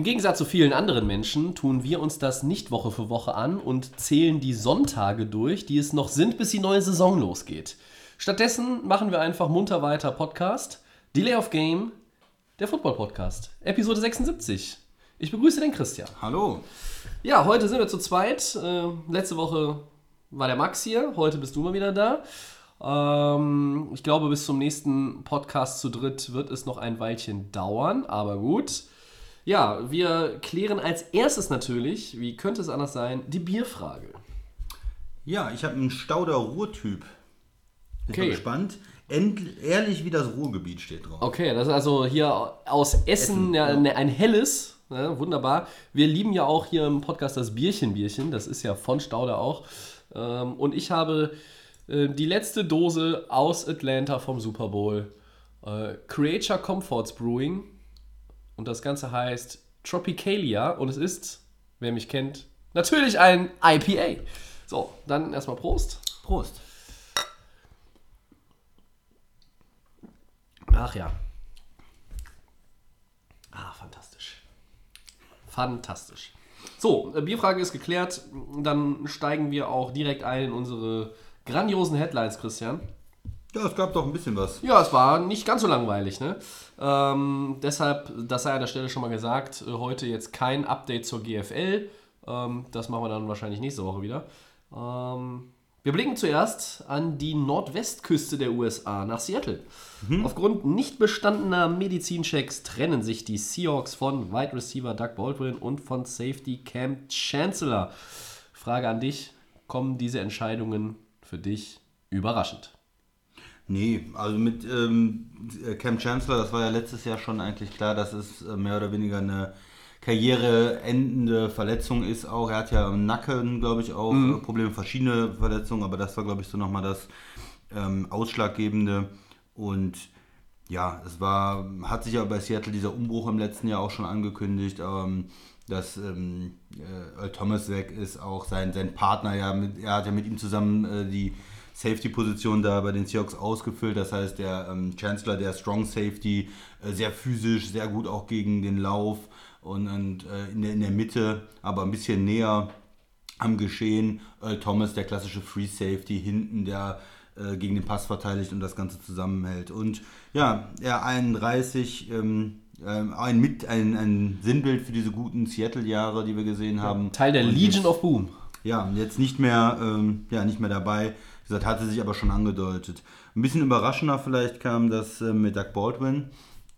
Im Gegensatz zu vielen anderen Menschen tun wir uns das nicht Woche für Woche an und zählen die Sonntage durch, die es noch sind, bis die neue Saison losgeht. Stattdessen machen wir einfach munter weiter Podcast. Delay of Game, der Football Podcast, Episode 76. Ich begrüße den Christian. Hallo. Ja, heute sind wir zu zweit. Äh, letzte Woche war der Max hier, heute bist du mal wieder da. Ähm, ich glaube, bis zum nächsten Podcast zu dritt wird es noch ein Weilchen dauern, aber gut. Ja, wir klären als erstes natürlich, wie könnte es anders sein, die Bierfrage. Ja, ich habe einen Stauder Ruhrtyp. Bin Okay. gespannt. End, ehrlich wie das Ruhrgebiet steht drauf. Okay, das ist also hier aus Essen, Essen, ja, ja. ein helles. Ne, wunderbar. Wir lieben ja auch hier im Podcast das Bierchen-Bierchen. Das ist ja von Stauder auch. Ähm, und ich habe äh, die letzte Dose aus Atlanta vom Super Bowl. Äh, Creature Comforts Brewing. Und das Ganze heißt Tropicalia. Und es ist, wer mich kennt, natürlich ein IPA. So, dann erstmal Prost. Prost. Ach ja. Ah, fantastisch. Fantastisch. So, äh, Bierfrage ist geklärt. Dann steigen wir auch direkt ein in unsere grandiosen Headlines, Christian. Ja, es gab doch ein bisschen was. Ja, es war nicht ganz so langweilig, ne? Ähm, deshalb, das sei an der Stelle schon mal gesagt, äh, heute jetzt kein Update zur GFL. Ähm, das machen wir dann wahrscheinlich nächste Woche wieder. Ähm, wir blicken zuerst an die Nordwestküste der USA, nach Seattle. Aufgrund nicht bestandener Medizinchecks trennen sich die Seahawks von Wide Receiver Doug Baldwin und von Safety Cam Chancellor. Frage an dich, kommen diese Entscheidungen für dich überraschend? Nee, also mit ähm, Cam Chancellor, das war ja letztes Jahr schon eigentlich klar, dass es äh, mehr oder weniger eine karriereendende Verletzung ist auch. Er hat ja im Nacken, glaube ich, auch äh, Probleme, verschiedene Verletzungen, aber das war, glaube ich, so nochmal das ähm, Ausschlaggebende. Und ja, es war, hat sich ja bei Seattle dieser Umbruch im letzten Jahr auch schon angekündigt, ähm, dass ähm, äh, Earl Thomas weg ist, auch sein, sein Partner, ja, mit, er hat ja mit ihm zusammen äh, die Safety-Position da bei den Seahawks ausgefüllt. Das heißt, der ähm, Chancellor, der Strong Safety, äh, sehr physisch, sehr gut auch gegen den Lauf und, und äh, in, der, in der Mitte, aber ein bisschen näher am Geschehen. Earl Thomas, der klassische Free Safety, hinten, der äh, gegen den Pass verteidigt und das Ganze zusammenhält. Und ja, er 31, ähm, ähm, ein, mit, ein, ein Sinnbild für diese guten Seattle-Jahre, die wir gesehen haben. Teil der Und Legion jetzt- of Boom. ja, jetzt nicht mehr, ähm, ja, nicht mehr dabei. Gesagt, hatte sich aber schon angedeutet. Ein bisschen überraschender vielleicht kam das äh, mit Doug Baldwin.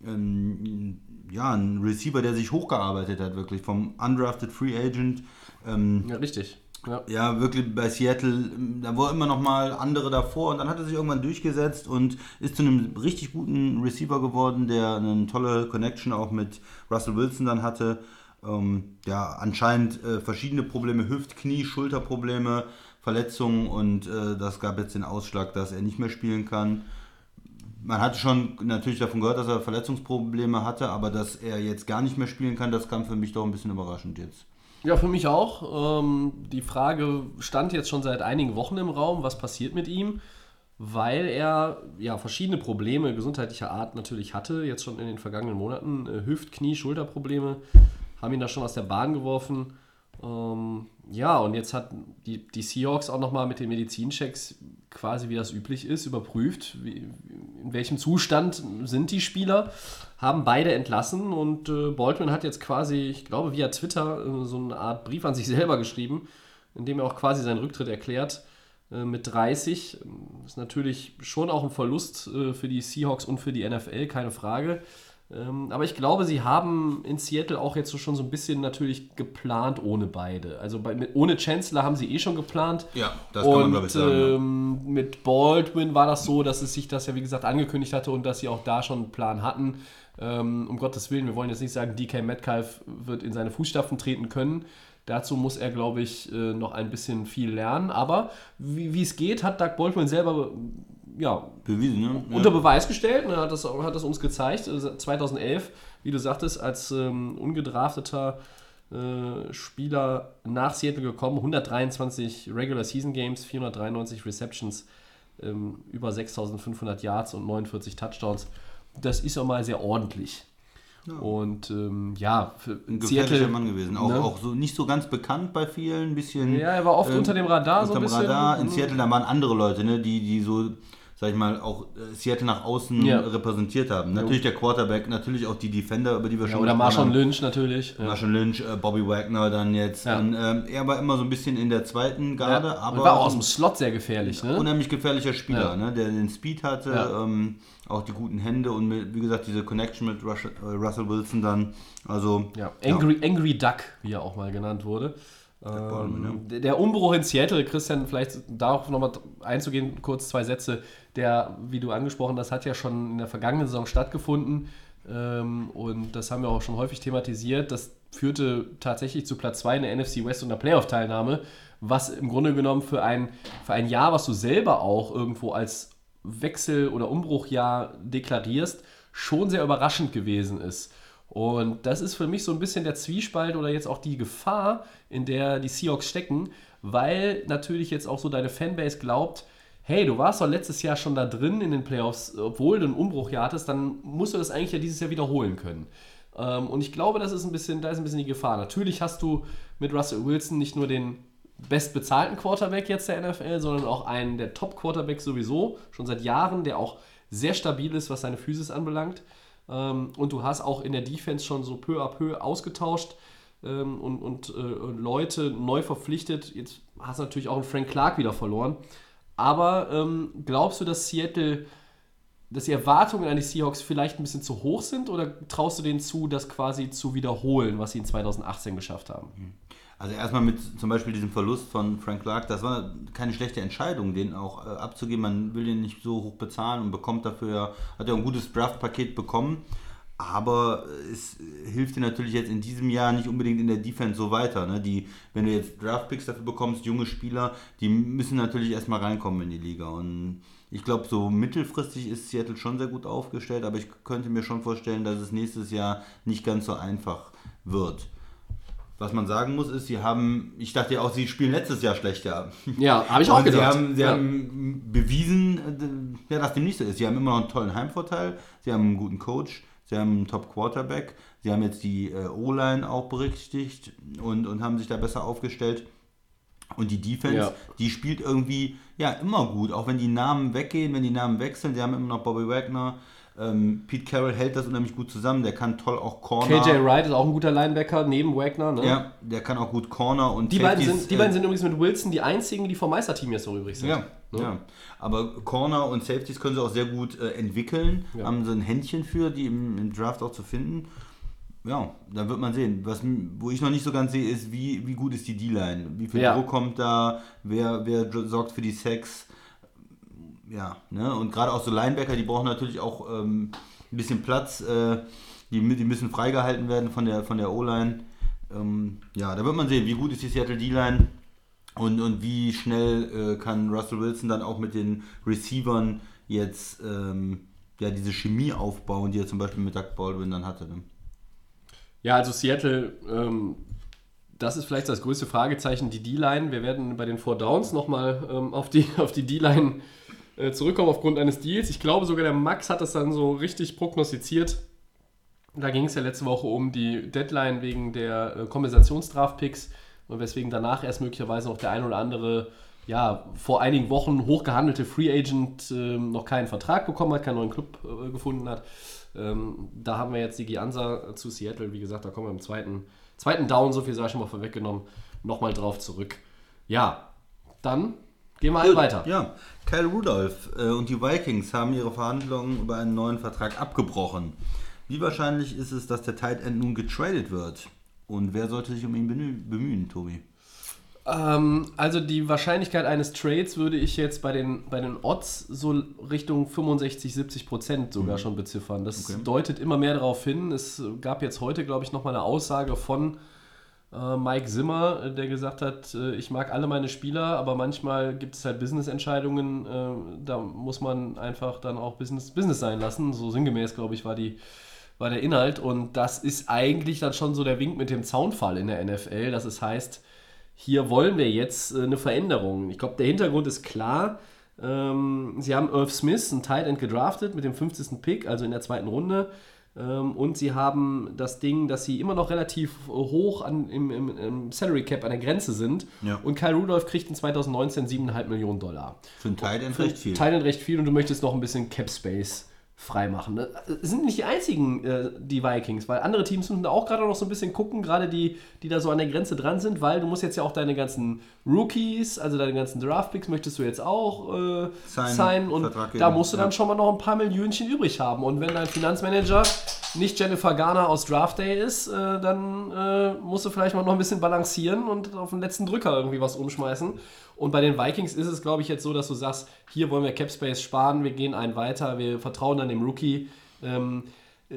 Ähm, ja, ein Receiver, der sich hochgearbeitet hat, wirklich vom undrafted Free Agent. Ähm, Ja, richtig. Ja. ja, wirklich bei Seattle, ähm, da war immer noch mal andere davor und dann hat er sich irgendwann durchgesetzt und ist zu einem richtig guten Receiver geworden, der eine tolle Connection auch mit Russell Wilson dann hatte. Ähm, ja, anscheinend äh, verschiedene Probleme, Hüft-, Knie-, Schulterprobleme, Verletzungen und äh, das gab jetzt den Ausschlag, dass er nicht mehr spielen kann. Man hatte schon natürlich davon gehört, dass er Verletzungsprobleme hatte, aber dass er jetzt gar nicht mehr spielen kann, das kam für mich doch ein bisschen überraschend jetzt. Ja, für mich auch. Ähm, die Frage stand jetzt schon seit einigen Wochen im Raum, was passiert mit ihm, weil er ja verschiedene Probleme gesundheitlicher Art natürlich hatte, jetzt schon in den vergangenen Monaten. Äh, Hüft-, Knie-, Schulterprobleme haben ihn da schon aus der Bahn geworfen. Ähm, ja, und jetzt hat die, die Seahawks auch nochmal mit den Medizinchecks quasi wie das üblich ist, überprüft, wie, in welchem Zustand sind die Spieler, haben beide entlassen und äh, Baldwin hat jetzt quasi, ich glaube via Twitter, äh, so eine Art Brief an sich selber geschrieben, in dem er auch quasi seinen Rücktritt erklärt äh, mit 30. Ist natürlich schon auch ein Verlust äh, für die Seahawks und für die NFL, keine Frage. Ähm, aber ich glaube, sie haben in Seattle auch jetzt so schon so ein bisschen natürlich geplant ohne beide. Also bei, mit, ohne Chancellor haben sie eh schon geplant. Ja, das kann man, und glaub ich, sagen, ja. ähm, mit Baldwin war das so, dass es sich das ja wie gesagt angekündigt hatte und dass sie auch da schon einen Plan hatten. Ähm, um Gottes Willen, wir wollen jetzt nicht sagen, DK Metcalf wird in seine Fußstapfen treten können. Dazu muss er, glaube ich, äh, noch ein bisschen viel lernen. Aber wie wie es geht, hat Doug Baldwin selber ja, Bewiesen, ne? unter Beweis gestellt. Er hat das, hat das uns gezeigt. Also 2011, wie du sagtest, als ähm, ungedrafteter äh, Spieler nach Seattle gekommen. 123 Regular Season Games, 493 Receptions, ähm, über 6500 Yards und 49 Touchdowns. Das ist auch mal sehr ordentlich. Und ähm, ja, für Ein gefährlicher Seattle, Mann gewesen. Auch, ne? auch so nicht so ganz bekannt bei vielen, bisschen. Ja, er war oft unter dem Radar so ein bisschen. Radar. In Seattle, da waren andere Leute, ne, die, die so, sag ich mal, auch äh, Seattle nach außen Ja. repräsentiert haben. Natürlich der Quarterback, natürlich auch die Defender, über die wir Ja, schon oder gesprochen Marshawn haben. Lynch natürlich. Ja. Marshall Lynch, äh, Bobby Wagner dann jetzt. Ja. Und, ähm, er war immer so ein bisschen in der zweiten Garde, Ja, aber und war auch aus dem Slot sehr gefährlich. Ne? unheimlich gefährlicher Spieler, Ja. ne, der den Speed hatte, Ja. ähm, auch die guten Hände und mit, wie gesagt diese Connection mit Russell, äh, Russell Wilson dann. Also Ja, Angry, Angry Duck, wie er auch mal genannt wurde. Ähm, der- Der Umbruch in Seattle, Christian, vielleicht darauf nochmal einzugehen, kurz zwei Sätze. Der, wie du angesprochen hast, hat ja schon in der vergangenen Saison stattgefunden. Ähm, und das haben wir auch schon häufig thematisiert. Das führte tatsächlich zu Platz 2 in der NFC West und der Playoff-Teilnahme, was im Grunde genommen für ein, für ein Jahr, was du selber auch irgendwo als Wechsel- oder Umbruchjahr deklarierst, schon sehr überraschend gewesen ist. Und das ist für mich so ein bisschen der Zwiespalt oder jetzt auch die Gefahr, in der die Seahawks stecken, weil natürlich jetzt auch so deine Fanbase glaubt, hey, du warst doch letztes Jahr schon da drin in den Playoffs, obwohl du einen Umbruchjahr hattest, dann musst du das eigentlich ja dieses Jahr wiederholen können. Ähm, und ich glaube, das ist ein bisschen, da ist ein bisschen die Gefahr. Natürlich hast du mit Russell Wilson nicht nur den bestbezahlten Quarterback jetzt der NFL, sondern auch einen der Top-Quarterbacks sowieso, schon seit Jahren, der auch sehr stabil ist, was seine Physis anbelangt. Ähm, und du hast auch in der Defense schon so peu à peu ausgetauscht ähm, und, und äh, Leute neu verpflichtet. Jetzt hast du natürlich auch einen Frank Clark wieder verloren. Aber ähm, glaubst du, dass Seattle, dass die Erwartungen an die Seahawks vielleicht ein bisschen zu hoch sind oder traust du denen zu, das quasi zu wiederholen, was sie in 2018 geschafft haben? Also erstmal mit zum Beispiel diesem Verlust von Frank Clark, das war keine schlechte Entscheidung, den auch äh, abzugeben. Man will den nicht so hoch bezahlen und bekommt dafür, hat ja ein gutes Draft-Paket bekommen. Aber es hilft dir natürlich jetzt in diesem Jahr nicht unbedingt in der Defense so weiter. Ne? Die, wenn du jetzt Draft-Picks dafür bekommst, junge Spieler, die müssen natürlich erstmal reinkommen in die Liga. Und ich glaube, so mittelfristig ist Seattle schon sehr gut aufgestellt, aber ich könnte mir schon vorstellen, dass es nächstes Jahr nicht ganz so einfach wird. Was man sagen muss, ist, sie haben, ich dachte ja auch, sie spielen letztes Jahr schlechter. Ja, habe ich auch Und sie gedacht. haben, sie ja. haben bewiesen, äh, ja, dass dem nicht so ist. Sie haben immer noch einen tollen Heimvorteil, sie haben einen guten Coach, sie haben einen Top-Quarterback, sie haben jetzt die äh, O-Line auch berücksichtigt und, und haben sich da besser aufgestellt. Und die Defense, Ja. die spielt irgendwie ja immer gut, auch wenn die Namen weggehen, wenn die Namen wechseln. Sie haben immer noch Bobby Wagner. Ähm, Pete Carroll hält das unheimlich gut zusammen. Der kann toll auch Corner. KJ Wright ist auch ein guter Linebacker neben Wagner. Ne? Ja, der kann auch gut Corner und Die, beiden Safeties, sind, die äh, beiden sind übrigens mit Wilson die einzigen, die vom Meisterteam jetzt noch übrig sind. Ja, Ne? ja. Aber Corner und Safeties können sie auch sehr gut äh, entwickeln. Ja. Haben sie ein Händchen für, die im, im Draft auch zu finden. Ja, da wird man sehen. Was, wo ich noch nicht so ganz sehe, ist, wie, wie gut ist die D-Line? Wie viel Ja. Druck kommt da? Wer, wer sorgt für die Sacks? Ja, ne? Und gerade auch so Linebacker, die brauchen natürlich auch ähm, ein bisschen Platz. Äh, die, die müssen freigehalten werden von der, von der O-Line. Ähm, ja, da wird man sehen, wie gut ist die Seattle D-Line. Und, und wie schnell äh, kann Russell Wilson dann auch mit den Receivern jetzt ähm, ja, diese Chemie aufbauen, die er zum Beispiel mit Doug Baldwin dann hatte. Ne? Ja, also Seattle, ähm, das ist vielleicht das größte Fragezeichen, die D-Line. Wir werden bei den Four Downs nochmal ähm, auf die, auf die D-Line äh, zurückkommen aufgrund eines Deals. Ich glaube sogar der Max hat das dann so richtig prognostiziert. Da ging es ja letzte Woche um die Deadline wegen der äh, Kompensationsdraft-Picks und weswegen danach erst möglicherweise noch der ein oder andere, ja, vor einigen Wochen hochgehandelte Free Agent ähm, noch keinen Vertrag bekommen hat, keinen neuen Club äh, gefunden hat. Ähm, da haben wir jetzt die Gianza zu Seattle, wie gesagt, da kommen wir im zweiten, zweiten Down, so viel sei schon mal vorweggenommen, nochmal drauf zurück. Ja, dann gehen wir halt weiter. Ja, Kyle Rudolph äh, und die Vikings haben ihre Verhandlungen über einen neuen Vertrag abgebrochen. Wie wahrscheinlich ist es, dass der Tight End nun getradet wird? Und wer sollte sich um ihn bemühen, Tobi? Ähm, also die Wahrscheinlichkeit eines Trades würde ich jetzt bei den, bei den Odds so Richtung 65, 70 Prozent sogar schon beziffern. Das Okay. deutet immer mehr darauf hin. Es gab jetzt heute, glaube ich, nochmal eine Aussage von Mike Zimmer, äh, der gesagt hat, äh, ich mag alle meine Spieler, aber manchmal gibt es halt Business-Entscheidungen, äh, da muss man einfach dann auch Business, Business sein lassen. So sinngemäß, glaube ich, war, die, war der Inhalt. Und das ist eigentlich dann schon so der Wink mit dem Zaunfall in der NFL, dass es heißt, hier wollen wir jetzt äh, eine Veränderung. Ich glaube, der Hintergrund ist klar. Ähm, sie haben Irv Smith, einen Tight End, gedraftet mit dem 50. Pick, also in der zweiten Runde. Ähm, und sie haben das Ding, dass sie immer noch relativ hoch an, im, im, im Salary Cap an der Grenze sind. Ja. Und Kyle Rudolph kriegt in 2019 7,5 Millionen Dollar. Für einen End recht viel. End recht viel und du möchtest noch ein bisschen Cap Space freimachen. Das sind nicht die einzigen, äh, die Vikings, weil andere Teams müssen da auch gerade noch so ein bisschen gucken, gerade die, die da so an der Grenze dran sind, weil du musst jetzt ja auch deine ganzen Rookies, also deine ganzen Draftpicks möchtest du jetzt auch äh, Sign- signen und Vertrag da musst du dann ja. schon mal noch ein paar Millionchen übrig haben und wenn dein Finanzmanager nicht Jennifer Garner aus Draft Day ist, äh, dann äh, musst du vielleicht mal noch ein bisschen balancieren und auf den letzten Drücker irgendwie was umschmeißen. Und bei den Vikings ist es, glaube ich, jetzt so, dass du sagst, hier wollen wir Cap Space sparen, wir gehen einen weiter, wir vertrauen dann dem Rookie. Ähm,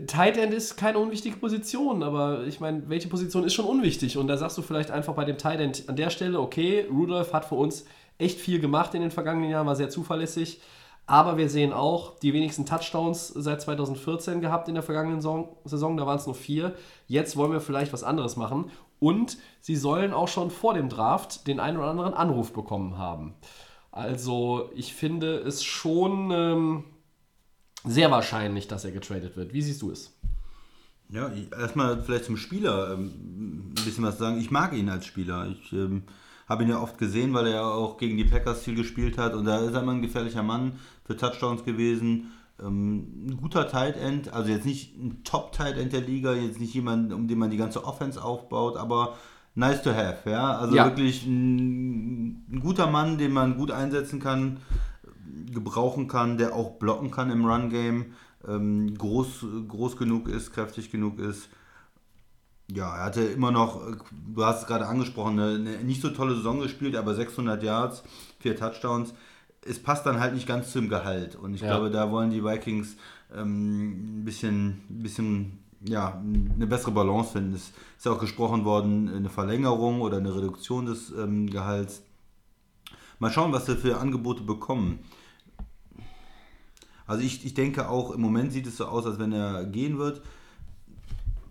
Tight End ist keine unwichtige Position, aber ich meine, welche Position ist schon unwichtig? Und da sagst du vielleicht einfach bei dem Tight End an der Stelle, okay, Rudolph hat für uns echt viel gemacht in den vergangenen Jahren, war sehr zuverlässig. Aber wir sehen auch die wenigsten Touchdowns seit 2014 gehabt in der vergangenen. Saison da waren es nur vier. Jetzt wollen wir vielleicht was anderes machen. Und sie sollen auch schon vor dem Draft den einen oder anderen Anruf bekommen haben. Also ich finde es schon ähm, sehr wahrscheinlich, dass er getradet wird. Wie siehst du es? Ja, erstmal vielleicht zum Spieler ähm, ein bisschen was sagen. Ich mag ihn als Spieler. Ich ähm, habe ihn ja oft gesehen, weil er ja auch gegen die Packers viel gespielt hat. Und da ist er immer ein gefährlicher Mann für Touchdowns gewesen. Ähm, ein guter Tight End, also jetzt nicht ein Top-Tight End der Liga, jetzt nicht jemand, um den man die ganze Offense aufbaut, aber nice to have, ja. Also Ja. wirklich ein, ein guter Mann, den man gut einsetzen kann, gebrauchen kann, der auch blocken kann im Run-Game, ähm, groß, groß genug ist, kräftig genug ist. Ja, er hatte immer noch, du hast es gerade angesprochen, eine, eine nicht so tolle Saison gespielt, aber 600 Yards, vier Touchdowns. Es passt dann halt nicht ganz zum Gehalt. Und ich Ja. glaube, da wollen die Vikings ähm, ein bisschen, ein bisschen ja, eine bessere Balance finden. Es ist ja auch gesprochen worden, eine Verlängerung oder eine Reduktion des ähm, Gehalts. Mal schauen, was wir für Angebote bekommen. Also ich, ich denke auch, im Moment sieht es so aus, als wenn er gehen wird,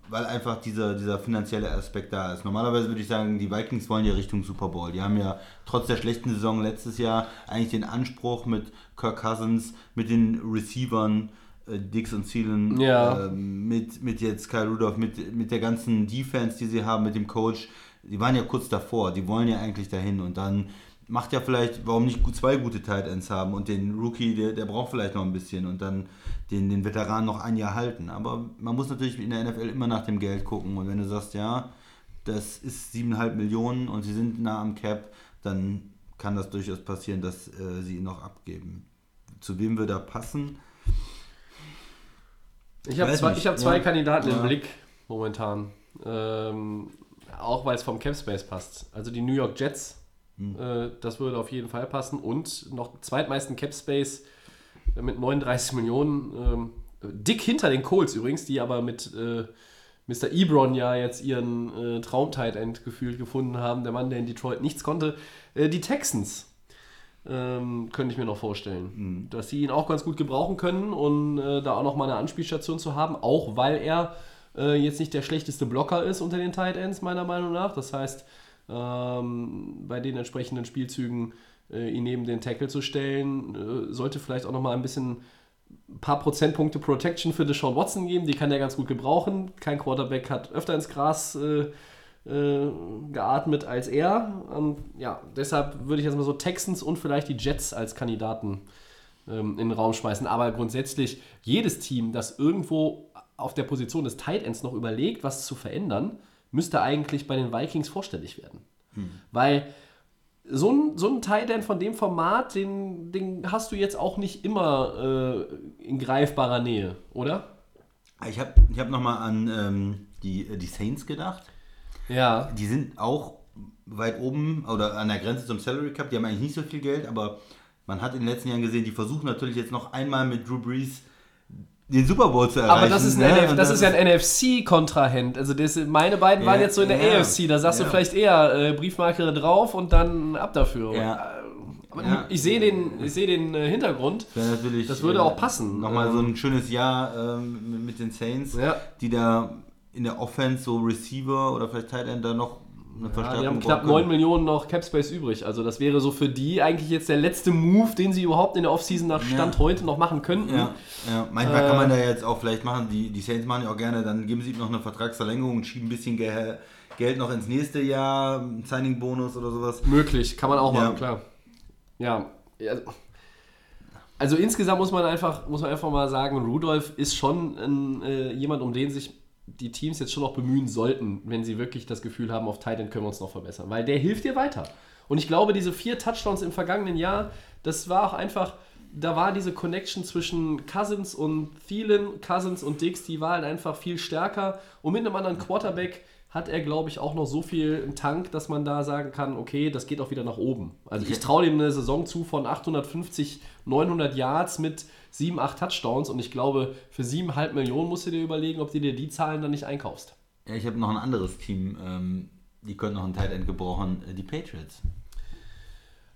weil einfach dieser, dieser finanzielle Aspekt da ist. Normalerweise würde ich sagen, die Vikings wollen ja Richtung Super Bowl. Die haben ja trotz der schlechten Saison letztes Jahr eigentlich den Anspruch mit Kirk Cousins, mit den Receivern, äh, Dix und Thielen, Ja. ähm, mit, mit jetzt Kyle Rudolph, mit, mit der ganzen Defense, die sie haben, mit dem Coach. Die waren ja kurz davor, die wollen ja eigentlich dahin und dann macht ja vielleicht, warum nicht zwei gute Tight Ends haben und den Rookie, der, der braucht vielleicht noch ein bisschen und dann den, den Veteran noch ein Jahr halten. Aber man muss natürlich in der NFL immer nach dem Geld gucken und wenn du sagst, ja, das ist 7,5 Millionen und sie sind nah am Cap, dann kann das durchaus passieren, dass äh, sie ihn noch abgeben. Zu wem wir da passen? Ich habe zwei, ich hab zwei ja. Kandidaten Ja. im Blick momentan. Ähm, auch weil es vom Capspace passt. Also die New York Jets, Hm. äh, das würde auf jeden Fall passen. Und noch zweitmeisten Capspace äh, mit 39 Millionen. Ähm, dick hinter den Colts übrigens, die aber mit äh, Mr. Ebron ja jetzt ihren äh, Traum-Tight End gefühlt gefunden haben. Der Mann, der in Detroit nichts konnte. Äh, die Texans. Ähm, könnte ich mir noch vorstellen. Dass sie ihn auch ganz gut gebrauchen können und äh, da auch noch mal eine Anspielstation zu haben, auch weil er äh, jetzt nicht der schlechteste Blocker ist unter den Tight Ends, meiner Meinung nach. Das heißt, ähm, bei den entsprechenden Spielzügen äh, ihn neben den Tackle zu stellen, äh, sollte vielleicht auch noch mal ein bisschen ein paar Prozentpunkte Protection für Deshaun Watson geben. Die kann er ganz gut gebrauchen. Kein Quarterback hat öfter ins Gras äh, äh, geatmet als er. Und ja, deshalb würde ich jetzt mal so Texans und vielleicht die Jets als Kandidaten ähm, in den Raum schmeißen. Aber grundsätzlich jedes Team, das irgendwo auf der Position des Tight Ends noch überlegt, was zu verändern, müsste eigentlich bei den Vikings vorstellig werden. Weil so ein, so ein Tight End von dem Format, den, den hast du jetzt auch nicht immer äh, in greifbarer Nähe, oder? Ich habe ich hab nochmal an ähm, die, die Saints gedacht. Ja. Die sind auch weit oben oder an der Grenze zum Salary Cap. Die haben eigentlich nicht so viel Geld, aber man hat in den letzten Jahren gesehen, die versuchen natürlich jetzt noch einmal mit Drew Brees den Super Bowl zu erreichen. Aber das ist, ne? Und das ist ja ein NFC-Kontrahent. Also das, meine beiden waren Ja, jetzt so in der ja, AFC. Da sagst ja. du vielleicht eher äh, Briefmarke drauf und dann ab dafür. Ja. Aber Ja. ich sehe den, ich sehe den äh, Hintergrund. Das würde auch passen. Nochmal so Ähm, ein schönes Jahr ähm, mit- den Saints, die da in der Offense so Receiver oder vielleicht Tight End da noch eine Ja, Verstärkung die haben knapp brauchen 9 können. Millionen noch Capspace übrig. Also das wäre so für die eigentlich jetzt der letzte Move, den sie überhaupt in der Offseason nach Stand Ja. heute noch machen könnten. Ja, ja. manchmal Äh, kann man da jetzt auch vielleicht machen, die, die Saints machen ja auch gerne, dann geben sie ihm noch eine Vertragsverlängerung und schieben ein bisschen Ge Geld noch ins nächste Jahr, einen Signing-Bonus oder sowas. Möglich, kann man auch Ja. machen, klar. Ja. ja. Also insgesamt muss man einfach, muss man einfach mal sagen, Rudolph ist schon ein, äh, jemand, um den sich die Teams jetzt schon noch bemühen sollten, wenn sie wirklich das Gefühl haben, auf Titan können wir uns noch verbessern. Weil der hilft dir weiter. Und ich glaube, diese vier Touchdowns im vergangenen Jahr, das war auch einfach, da war diese Connection zwischen Cousins und Thielen, Cousins und Dix, die war halt einfach viel stärker. Und mit einem anderen Quarterback hat er, glaube ich, auch noch so viel im Tank, dass man da sagen kann, okay, das geht auch wieder nach oben. Also ich traue ihm eine Saison zu von 850, 900 Yards mit 7, 8 Touchdowns und ich glaube, für 7,5 Millionen musst du dir überlegen, ob du dir die Zahlen dann nicht einkaufst. Ja, ich habe noch ein anderes Team, ähm, die können noch einen Tight End gebrauchen, äh, die Patriots.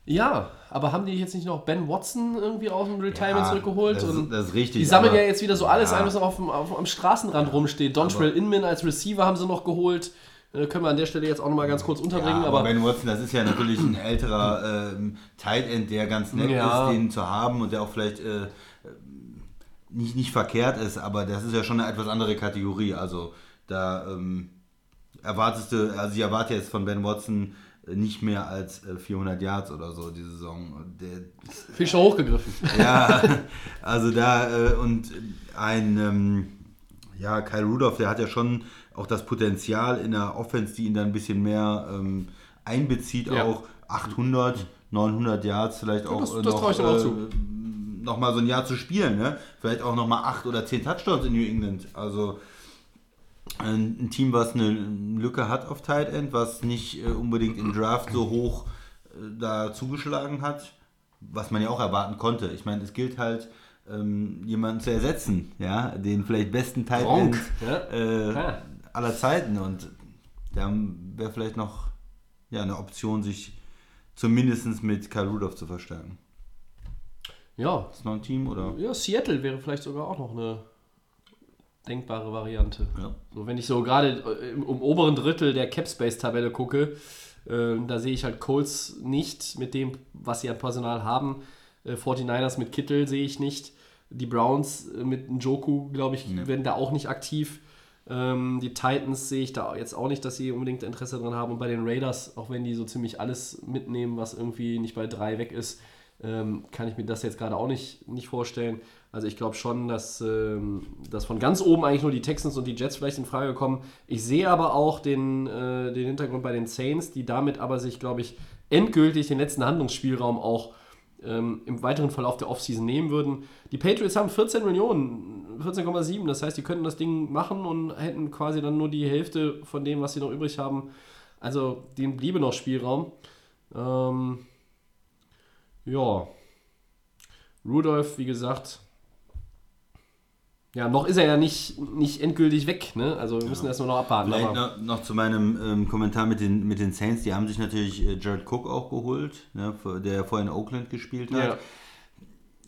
Ja, aber haben die jetzt nicht noch Ben Watson irgendwie aus dem Retirement Ja, zurückgeholt? das ist- und das ist richtig, Die sammeln ja jetzt wieder so alles Ja. ein, was noch auf dem, auf, am Straßenrand rumsteht. Dontrell Inman als Receiver haben sie noch geholt. Äh, können wir an der Stelle jetzt auch nochmal ganz kurz unterbringen. Ja, aber aber Ben Watson, das ist ja natürlich ein älterer ähm, Tight End, der ganz nett ist, den zu haben und der auch vielleicht äh, nicht, nicht verkehrt ist, aber das ist ja schon eine etwas andere Kategorie. Also da ähm, erwartest du, also ich erwarte jetzt von Ben Watson äh, nicht mehr als äh, 400 Yards oder so die Saison. Der, viel schon hochgegriffen. ja, also da äh, und ein ähm, ja, Kyle Rudolph, der hat ja schon auch das Potenzial in der Offense, die ihn dann ein bisschen mehr ähm, einbezieht, Ja. auch 800, 900 Yards vielleicht auch das- äh, das trau ich ihm auch zu. Äh, noch mal so ein Jahr zu spielen, ne? Vielleicht auch noch mal 8 oder 10 Touchdowns in New England. Also ein, Team, was eine Lücke hat auf Tight End, was nicht äh, unbedingt im Draft so hoch äh, da zugeschlagen hat, was man ja auch erwarten konnte. Ich meine, es gilt halt, ähm, jemanden zu ersetzen, ja, den vielleicht besten Tight End äh, aller Zeiten und da wäre vielleicht noch ja, eine Option, sich zumindest mit Kyle Rudolph zu verstärken. Ja, Ist noch ein Team oder? ja, Seattle wäre vielleicht sogar auch noch eine denkbare Variante. Ja. So, wenn ich so gerade äh, im, im oberen Drittel der Capspace-Tabelle gucke, äh, da sehe ich halt Colts nicht mit dem, was sie an Personal haben. Äh, 49ers mit Kittel sehe ich nicht. Die Browns äh, mit Njoku, glaube ich, Nee. werden da auch nicht aktiv. Ähm, die Titans sehe ich da jetzt auch nicht, dass sie unbedingt Interesse dran haben. Und bei den Raiders, auch wenn die so ziemlich alles mitnehmen, was irgendwie nicht bei drei weg ist, ähm, kann ich mir das jetzt gerade auch nicht, nicht vorstellen. Also ich glaube schon, dass, ähm, dass von ganz oben eigentlich nur die Texans und die Jets vielleicht in Frage kommen. Ich sehe aber auch den, äh, den Hintergrund bei den Saints, die damit aber sich, glaube ich, endgültig den letzten Handlungsspielraum auch ähm, im weiteren Verlauf der Offseason nehmen würden. Die Patriots haben 14 Millionen, 14,7, das heißt, die könnten das Ding machen und hätten quasi dann nur die Hälfte von dem, was sie noch übrig haben. Also denen bliebe noch Spielraum. Ähm, ja. Rudolph, wie gesagt, ja, noch ist er ja nicht, nicht endgültig weg, ne? Also wir müssen erstmal noch abwarten. Vielleicht noch, noch zu meinem ähm, Kommentar mit den, mit den Saints. Die haben sich natürlich äh, Jared Cook auch geholt, ne, der vorher in Oakland gespielt hat. Ja.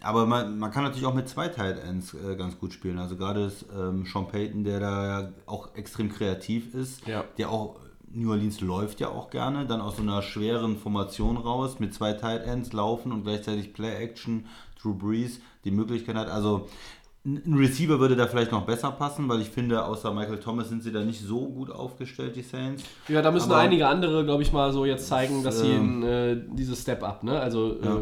Aber man, man kann natürlich auch mit zwei Tight Ends äh, ganz gut spielen. Also gerade ist, ähm, Sean Payton, der da ja auch extrem kreativ ist, Ja. der auch New Orleans läuft ja auch gerne, dann aus so einer schweren Formation raus mit zwei Tight Ends laufen und gleichzeitig Play Action, Drew Brees die Möglichkeit hat. Also ein Receiver würde da vielleicht noch besser passen, weil ich finde, außer Michael Thomas sind sie da nicht so gut aufgestellt, die Saints. Ja, da müssen Aber- einige andere, glaube ich, mal so jetzt zeigen, dass sie ähm, in, äh, dieses Step-Up, ne? Also Ja. äh,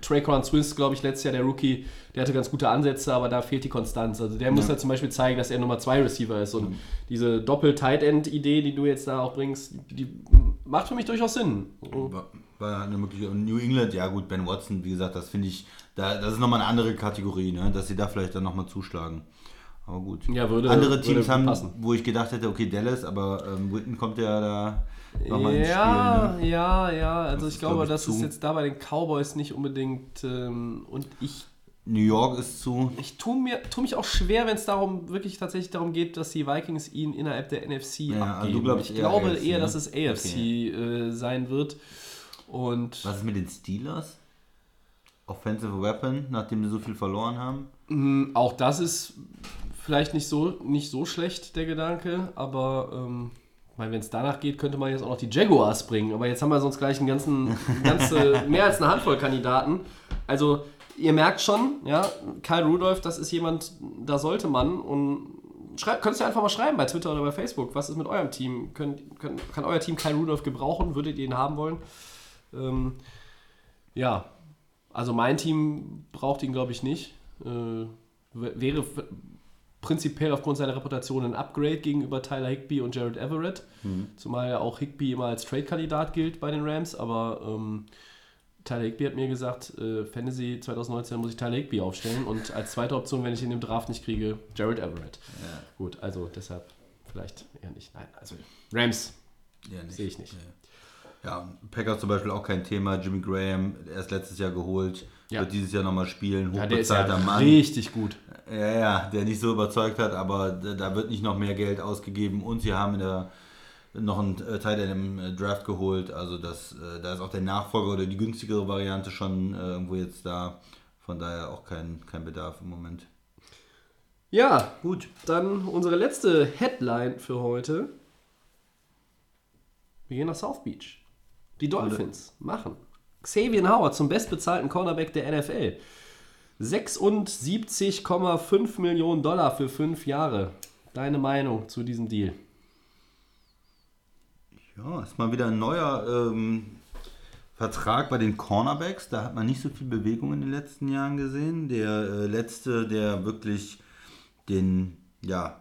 Traquan Swiss, glaube ich, letztes Jahr der Rookie, der hatte ganz gute Ansätze, aber da fehlt die Konstanz. Also der muss Ja. halt zum Beispiel zeigen, dass er Nummer 2 Receiver ist. Und diese Doppel-Tight-End-Idee, die du jetzt da auch bringst, die macht für mich durchaus Sinn. War, eine mögliche. Und New England, ja gut, Ben Watson, wie gesagt, das finde ich, da, das ist nochmal eine andere Kategorie, ne? dass sie da vielleicht dann nochmal zuschlagen. Aber gut. Ja, würde- Andere Teams haben, passen. wo ich gedacht hätte, okay, Dallas, aber ähm, Witten kommt ja da nochmal ins Ja, Spiel. Ne? ja, ja. Also Das ich ist, glaube, glaub ich, das ist zu. jetzt da bei den Cowboys nicht unbedingt. Ähm, und ich New York ist zu. Ich tue mir tu mich auch schwer, wenn es darum wirklich tatsächlich darum geht, dass die Vikings ihn innerhalb der NFC Ja, also abgeben. glaubst ich eher glaube AFC, eher, ne? dass es AFC äh, sein wird. Und Was ist mit den Steelers? Offensive Weapon, nachdem sie so viel verloren haben? mh, auch das ist vielleicht nicht so, nicht so schlecht, der Gedanke, aber ähm, wenn es danach geht, könnte man jetzt auch noch die Jaguars bringen. Aber jetzt haben wir sonst gleich einen ganzen, ganze, mehr als eine Handvoll Kandidaten. Also ihr merkt schon, ja, Kyle Rudolph, das ist jemand, da sollte man und schreibt, könnt ihr einfach mal schreiben bei Twitter oder bei Facebook. Was ist mit eurem Team? Könnt, könnt, kann euer Team Kyle Rudolph gebrauchen? Würdet ihr ihn haben wollen? Ähm, ja, also mein Team braucht ihn, glaube ich, nicht. Äh, wäre prinzipiell aufgrund seiner Reputation ein Upgrade gegenüber Tyler Higby und Jared Everett. Zumal ja auch Higby immer als Trade-Kandidat gilt bei den Rams, aber ähm, Tyler Higby hat mir gesagt, äh, Fantasy 2019 muss ich Tyler Higby aufstellen und als zweite Option, wenn ich ihn im Draft nicht kriege, Jared Everett. Gut, also deshalb vielleicht eher nicht. Nein, also Rams Ja, sehe ich nicht. Ja, Packers zum Beispiel auch kein Thema. Jimmy Graham, erst letztes Jahr geholt, Ja. wird dieses Jahr nochmal spielen. Ja, der ist ja Hochbezahlter Mann. richtig gut. Ja, ja, der nicht so überzeugt hat, aber da wird nicht noch mehr Geld ausgegeben und sie haben in der, noch einen Teil in dem Draft geholt. Also das, äh, da ist auch der Nachfolger oder die günstigere Variante schon äh, irgendwo jetzt da. Von daher auch kein, kein Bedarf im Moment. Ja, Gut. Dann unsere letzte Headline für heute. Wir gehen nach South Beach. Die Dolphins machen Xavier Howard zum bestbezahlten Cornerback der NFL. 76,5 Millionen Dollar für fünf Jahre. Deine Meinung zu diesem Deal? Ja, ist mal wieder ein neuer ähm, Vertrag bei den Cornerbacks. Da hat man nicht so viel Bewegung in den letzten Jahren gesehen. Der äh, letzte, der wirklich den, ja,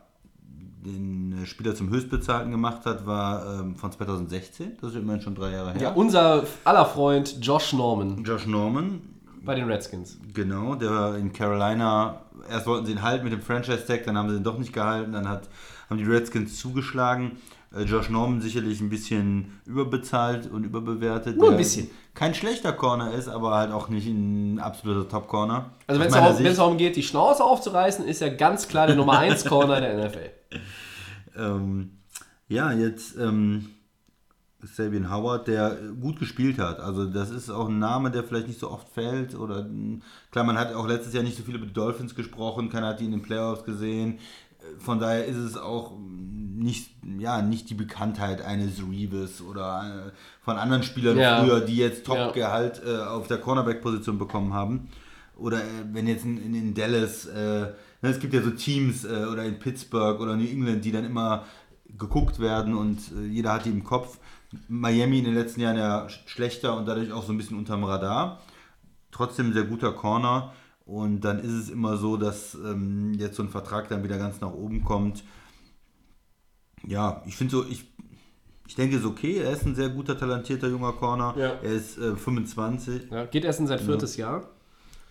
den Spieler zum Höchstbezahlten gemacht hat, war ähm, von 2016. Das ist immerhin schon drei Jahre her. Ja, unser aller Freund Josh Norman Josh Norman, bei den Redskins. Genau, der war in Carolina. Erst wollten sie ihn halten mit dem Franchise-Tag, dann haben sie ihn doch nicht gehalten. Dann hat, haben die Redskins zugeschlagen. Äh, Josh Norman sicherlich ein bisschen überbezahlt und überbewertet. Nur ein bisschen. Kein schlechter Corner ist, aber halt auch nicht ein absoluter Top-Corner. Also wenn es darum, geht, die Schnauze aufzureißen, ist er ganz klar der Nummer 1 Corner der NFL. Ähm, ja, jetzt ähm, Sabian Howard, der gut gespielt hat. Also das ist auch ein Name, der vielleicht nicht so oft fällt. Oder klar, man hat auch letztes Jahr nicht so viel über die Dolphins gesprochen, keiner hat die in den Playoffs gesehen. Von daher ist es auch nicht, ja, nicht die Bekanntheit eines Reeves oder äh, von anderen Spielern Ja. früher, die jetzt Ja. Top-Gehalt äh, auf der Cornerback-Position bekommen haben. Oder äh, wenn jetzt in, in, Dallas, äh, ne, es gibt ja so Teams äh, oder in Pittsburgh oder New England, die dann immer geguckt werden und äh, jeder hat die im Kopf. Miami in den letzten Jahren ja sch- schlechter und dadurch auch so ein bisschen unterm Radar. Trotzdem sehr guter Corner. Und dann ist es immer so, dass ähm, jetzt so ein Vertrag dann wieder ganz nach oben kommt. Ja, ich finde so, ich, ich denke, es ist okay. Er ist ein sehr guter, talentierter junger Corner. Ja. Er ist äh, 25. Ja, geht erst in sein viertes Jahr.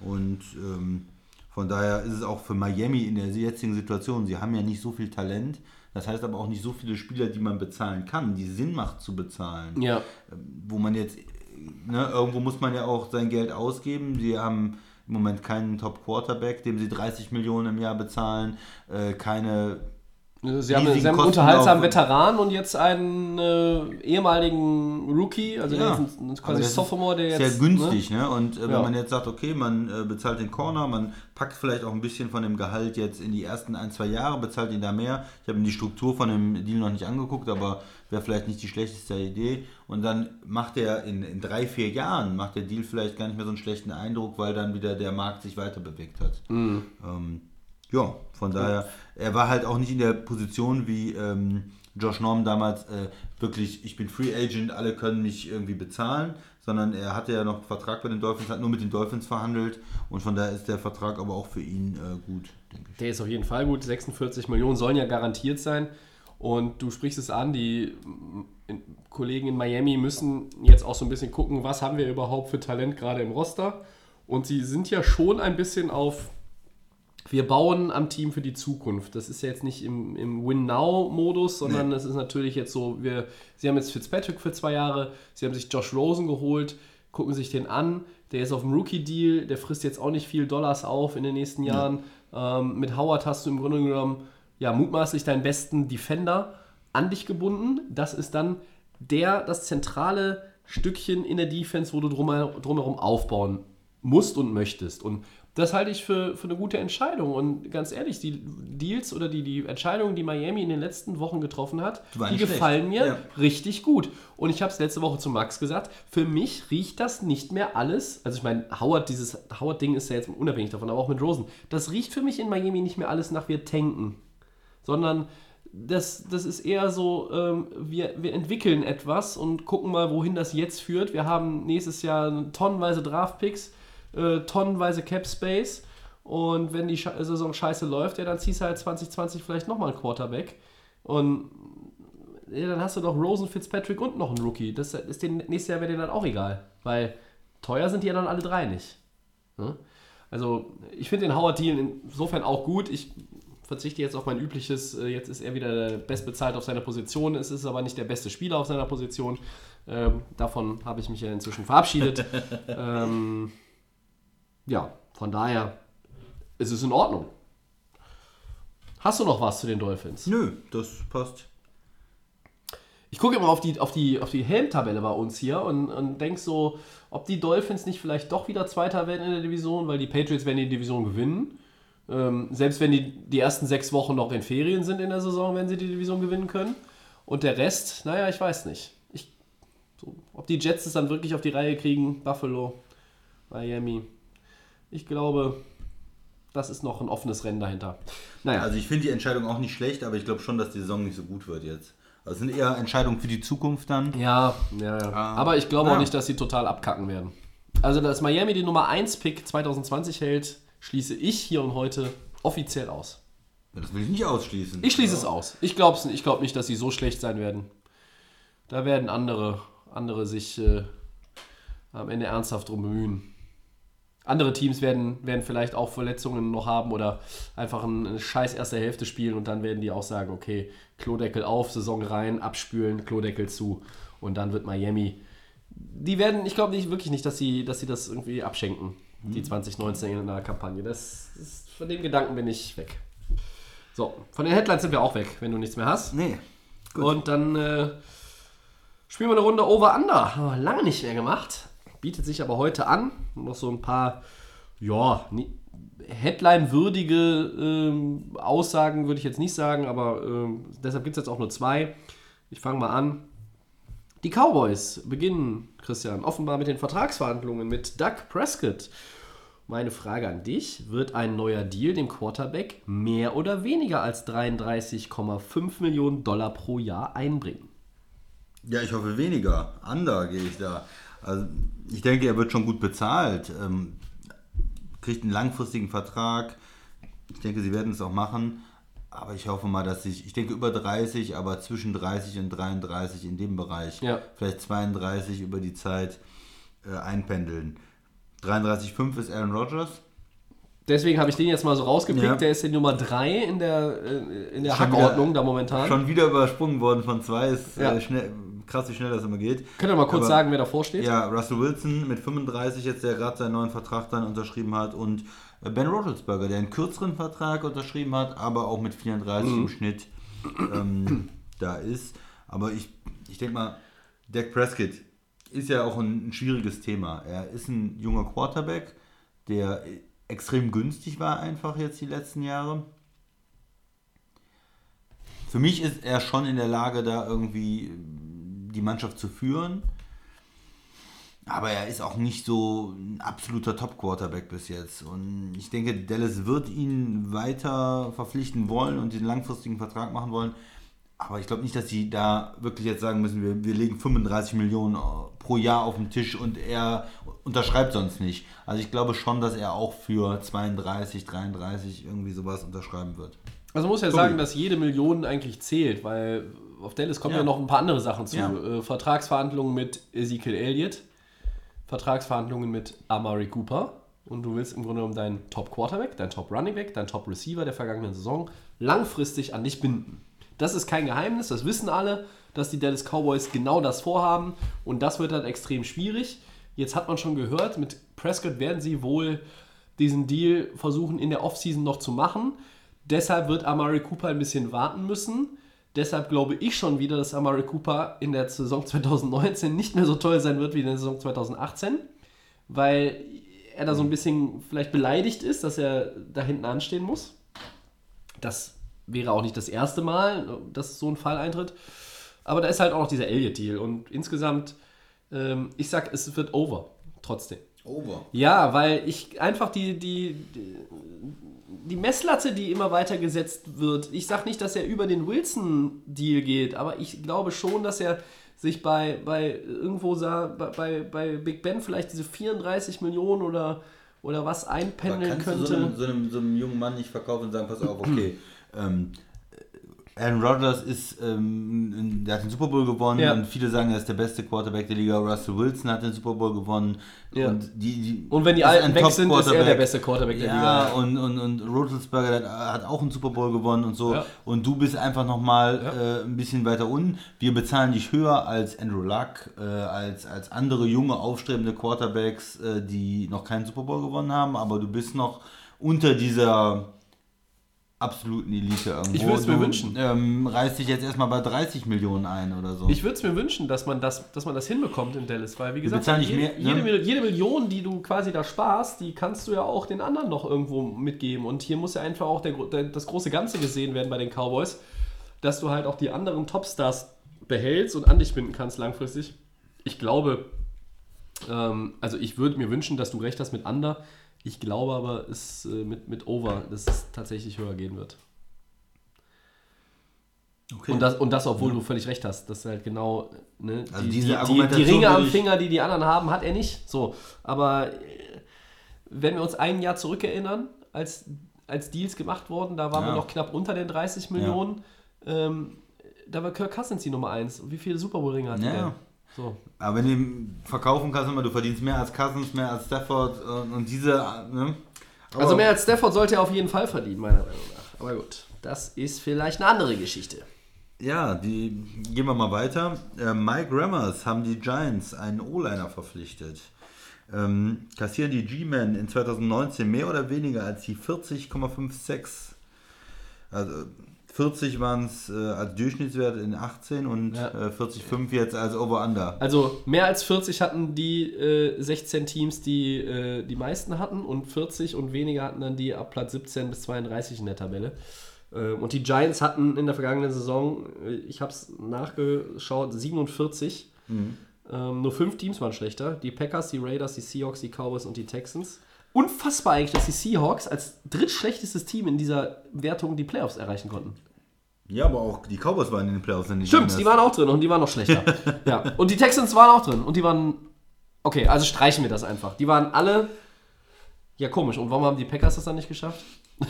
Und ähm, von daher ist es auch für Miami in der jetzigen Situation, sie haben ja nicht so viel Talent, das heißt aber auch nicht so viele Spieler, die man bezahlen kann, die Sinn macht zu bezahlen. Ja. Wo man jetzt, ne, irgendwo muss man ja auch sein Geld ausgeben. Sie haben im Moment keinen Top-Quarterback, dem sie 30 Millionen im Jahr bezahlen, äh, keine Sie haben, sie haben einen unterhaltsamen. Veteran und jetzt einen äh, ehemaligen Rookie, also Ja. quasi Sophomore, der jetzt. Sehr günstig, ne? Und äh, wenn Ja. man jetzt sagt, okay, man äh, bezahlt den Corner, man packt vielleicht auch ein bisschen von dem Gehalt jetzt in die ersten ein, zwei Jahre, bezahlt ihn da mehr. Ich habe mir die Struktur von dem Deal noch nicht angeguckt, aber wäre vielleicht nicht die schlechteste Idee. Und dann macht er in, in drei, vier Jahren, macht der Deal vielleicht gar nicht mehr so einen schlechten Eindruck, weil dann wieder der Markt sich weiter bewegt hat. Mhm. Ähm, ja, von daher, er war halt auch nicht in der Position wie ähm, Josh Norman damals, äh, wirklich, ich bin Free Agent, alle können mich irgendwie bezahlen, sondern er hatte ja noch einen Vertrag bei den Dolphins, hat nur mit den Dolphins verhandelt und von daher ist der Vertrag aber auch für ihn äh, gut, denke ich. Der ist auf jeden Fall gut. 46 Millionen sollen ja garantiert sein. Und du sprichst es an, die Kollegen in Miami müssen jetzt auch so ein bisschen gucken, was haben wir überhaupt für Talent gerade im Roster. Und sie sind ja schon ein bisschen auf, wir bauen am Team für die Zukunft. Das ist ja jetzt nicht im, im Win-Now-Modus, sondern Nee. es ist natürlich jetzt so, wir, sie haben jetzt Fitzpatrick für zwei Jahre, sie haben sich Josh Rosen geholt, gucken sich den an. Der ist auf dem Rookie-Deal, der frisst jetzt auch nicht viel Dollars auf in den nächsten Jahren. Ähm, mit Howard hast du im Grunde genommen ja mutmaßlich deinen besten Defender an dich gebunden. Das ist dann der, das zentrale Stückchen in der Defense, wo du drumher- drumherum aufbauen musst und möchtest. Und das halte ich für, für eine gute Entscheidung. Und ganz ehrlich, die Deals oder die, die Entscheidungen, die Miami in den letzten Wochen getroffen hat, Die schlecht. gefallen mir Ja. richtig gut. Und ich habe es letzte Woche zu Max gesagt, für mich riecht das nicht mehr alles. Also ich meine, Howard, dieses Howard-Ding ist ja jetzt unabhängig davon, aber auch mit Rosen. Das riecht für mich in Miami nicht mehr alles nach wir tanken. Sondern das, das ist eher so, ähm, wir, wir entwickeln etwas und gucken mal, wohin das jetzt führt. Wir haben nächstes Jahr tonnenweise Draftpicks, äh, tonnenweise Cap Space. Und wenn die Sche Saison scheiße läuft, ja, dann ziehst du halt 2020 vielleicht nochmal einen Quarterback. Und ja, dann hast du doch Rosen, Fitzpatrick und noch einen Rookie. Das ist den, nächstes Jahr wäre denen dann auch egal. Weil teuer sind die ja dann alle drei nicht. Ne? Also, ich finde den Howard-Deal insofern auch gut. Ich verzichte jetzt auf mein übliches, äh, jetzt ist er wieder der bestbezahlt auf seiner Position, es ist aber nicht der beste Spieler auf seiner Position. Ähm, davon habe ich mich ja inzwischen verabschiedet. ähm, ja, von daher ist es in Ordnung. Hast du noch was zu den Dolphins? Nö, das passt. Ich gucke immer auf die, auf die, auf die Helmtabelle bei uns hier und, und denke so, ob die Dolphins nicht vielleicht doch wieder Zweiter werden in der Division, weil die Patriots werden die Division gewinnen. Ähm, selbst wenn die die ersten sechs Wochen noch in Ferien sind in der Saison, wenn sie die Division gewinnen können. Und der Rest, naja, ich weiß nicht. Ich, so, ob die Jets es dann wirklich auf die Reihe kriegen, Buffalo, Miami. Ich glaube, das ist noch ein offenes Rennen dahinter. Naja, Also ich finde die Entscheidung auch nicht schlecht, aber ich glaube schon, dass die Saison nicht so gut wird jetzt. Also es sind eher Entscheidungen für die Zukunft dann. Ja, ja, ja. Aber ich glaube ja. auch nicht, dass sie total abkacken werden. Also, dass Miami die Nummer 1 Pick 2020 hält, schließe ich hier und heute offiziell aus. Das will ich nicht ausschließen. Ich schließe es aus. Ich glaube ich glaub nicht, dass sie so schlecht sein werden. Da werden andere, andere sich äh, am Ende ernsthaft drum bemühen. Andere Teams werden, werden vielleicht auch Verletzungen noch haben oder einfach eine scheiß erste Hälfte spielen und dann werden die auch sagen, okay, Klodeckel auf, Saison rein, abspülen, Klodeckel zu und dann wird Miami. Die werden, ich glaube nicht wirklich nicht, dass sie, dass sie das irgendwie abschenken, die 2019 in der Kampagne. Das, ist, von dem Gedanken bin ich weg. So, von den Headlines sind wir auch weg, wenn du nichts mehr hast. Nee. Und dann äh, spielen wir eine Runde Over-Under. Haben wir lange nicht mehr gemacht. Bietet sich aber heute an. Noch so ein paar, ja, Headline-würdige ähm, Aussagen würde ich jetzt nicht sagen, aber ähm, deshalb gibt es jetzt auch nur zwei. Ich fange mal an. Die Cowboys beginnen, Christian, offenbar mit den Vertragsverhandlungen mit Doug Prescott. Meine Frage an dich: Wird ein neuer Deal dem Quarterback mehr oder weniger als 33,5 Millionen Dollar pro Jahr einbringen? Ja, ich hoffe weniger. Under gehe ich da. Also ich denke, er wird schon gut bezahlt. Ähm, kriegt einen langfristigen Vertrag. Ich denke, sie werden es auch machen. Aber ich hoffe mal, dass sich, ich denke über 30, aber zwischen 30 und 33 in dem Bereich, Ja. vielleicht 32 über die Zeit äh, einpendeln. 33,5 ist Aaron Rodgers. Deswegen habe ich den jetzt mal so rausgepickt. Ja. Der ist die Nummer 3 in der, äh, in der Schon Hackordnung wieder- da momentan. Schon wieder übersprungen worden von zwei. Ist Ja. äh, schnell, krass, wie schnell das immer geht. Könnt ihr mal kurz Aber- sagen, wer davor steht? Ja, Russell Wilson mit 35 jetzt, der gerade seinen neuen Vertrag dann unterschrieben hat und äh, Ben Roethlisberger, der einen kürzeren Vertrag unterschrieben hat, aber auch mit 34 Mhm. im Schnitt ähm, da ist. Aber ich, ich denke mal, Dak Prescott ist ja auch ein, ein schwieriges Thema. Er ist ein junger Quarterback, der extrem günstig war einfach jetzt die letzten Jahre. Für mich ist er schon in der Lage, da irgendwie die Mannschaft zu führen. Aber er ist auch nicht so ein absoluter Top-Quarterback bis jetzt. Und ich denke, Dallas wird ihn weiter verpflichten wollen und den langfristigen Vertrag machen wollen. Aber ich glaube nicht, dass sie da wirklich jetzt sagen müssen, wir, wir legen 35 Millionen pro Jahr auf den Tisch und er unterschreibt sonst nicht. Also ich glaube schon, dass er auch für 32, 33 irgendwie sowas unterschreiben wird. Also muss ja Tobi. sagen, dass jede Million eigentlich zählt, weil auf Dallas kommen ja, Ja. noch ein paar andere Sachen zu. Ja. Äh, Vertragsverhandlungen mit Ezekiel Elliott, Vertragsverhandlungen mit Amari Cooper und du willst im Grunde genommen deinen Top Quarterback, deinen Top Running Back, deinen Top Receiver der vergangenen Saison langfristig an dich binden. Das ist kein Geheimnis, das wissen alle, dass die Dallas Cowboys genau das vorhaben und das wird dann extrem schwierig. Jetzt hat man schon gehört, mit Prescott werden sie wohl diesen Deal versuchen in der Offseason noch zu machen. Deshalb wird Amari Cooper ein bisschen warten müssen. Deshalb glaube ich schon wieder, dass Amari Cooper in der Saison 2019 nicht mehr so toll sein wird wie in der Saison 2018, weil er da so ein bisschen vielleicht beleidigt ist, dass er da hinten anstehen muss. Das wäre auch nicht das erste Mal, dass so ein Fall eintritt. Aber da ist halt auch noch dieser Elliott-Deal und insgesamt, ähm, ich sag, es wird over, trotzdem. Over. Ja, weil ich einfach die, die, die, die Messlatte, die immer weiter gesetzt wird, ich sag nicht, dass er über den Wilson-Deal geht, aber ich glaube schon, dass er sich bei, bei irgendwo sah, bei, bei, Big Ben vielleicht diese 34 Millionen oder, oder was einpendeln könnte. du so einem, so, einem, so einem jungen Mann nicht verkaufen und sagen, pass auf, okay, ähm, Aaron Rodgers ist, ähm, der hat den Super Bowl gewonnen Ja. und viele sagen, er ist der beste Quarterback der Liga. Russell Wilson hat den Super Bowl gewonnen. Ja. Und, die, die, Und wenn die Alten weg sind, ist er der beste Quarterback der ja, Liga. und, und, und Rotelsberger hat auch einen Super Bowl gewonnen und so. Ja. Und du bist einfach nochmal Ja. äh, ein bisschen weiter unten. Wir bezahlen dich höher als Andrew Luck, äh, als, als andere junge, aufstrebende Quarterbacks, äh, die noch keinen Super Bowl gewonnen haben, aber du bist noch unter dieser absoluten Elite irgendwo. Ich würd's mir Du, wünschen. Ähm, reißt dich jetzt erstmal bei 30 Millionen ein oder so. Ich würde es mir wünschen, dass man das, dass man das hinbekommt in Dallas, weil wie gesagt, jede, mehr, ne? jede, jede Million, die du quasi da sparst, die kannst du ja auch den anderen noch irgendwo mitgeben. Und hier muss ja einfach auch der, der, das große Ganze gesehen werden bei den Cowboys, dass du halt auch die anderen Topstars behältst und an dich binden kannst langfristig. Ich glaube, ähm, also ich würde mir wünschen, dass du recht hast mit Under. Ich glaube aber, es äh, mit, mit Over, dass es tatsächlich höher gehen wird. okay. Und das, und das, obwohl du völlig recht hast. Das ist halt genau. Ne, Also die, diese die, die, die Ringe am Finger, die die anderen haben, hat er nicht. So. Aber äh, wenn wir uns ein Jahr zurückerinnern, als, als Deals gemacht wurden, da waren Ja. wir noch knapp unter den 30 Millionen. Ähm, da war Kirk Cousins die Nummer 1. Und wie viele Super Bowl-Ringe hatte Ja. der? So. Aber wenn du ihn verkaufen kannst, immer, du verdienst mehr als Cousins, mehr als Stafford und, und diese. Ne? Aber- Also mehr als Stafford sollte er auf jeden Fall verdienen, meiner Meinung nach. Aber gut, das ist vielleicht eine andere Geschichte. Ja, die gehen wir mal weiter. Äh, Mike Rammers haben die Giants einen O-Liner verpflichtet. Ähm, kassieren die G-Men in 2019 mehr oder weniger als die 40,56. Also 40 waren es äh, als Durchschnittswert in 18 und Ja. äh, 40,5 jetzt als Over-Under. Also mehr als 40 hatten die äh, 16 Teams, die äh, die meisten hatten und 40 und weniger hatten dann die ab Platz 17 bis 32 in der Tabelle. Äh, und die Giants hatten in der vergangenen Saison, äh, ich habe es nachgeschaut, 47. Ähm, nur fünf Teams waren schlechter. Die Packers, die Raiders, die Seahawks, die Cowboys und die Texans. Unfassbar eigentlich, dass die Seahawks als drittschlechtestes Team in dieser Wertung die Playoffs erreichen konnten. Ja, aber auch die Cowboys waren in den Playoffs. wenn Stimmt, anders. die waren auch drin und die waren noch schlechter. ja. Und die Texans waren auch drin und die waren. Okay, also streichen wir das einfach. Die waren alle. Ja, komisch. Und warum haben die Packers das dann nicht geschafft?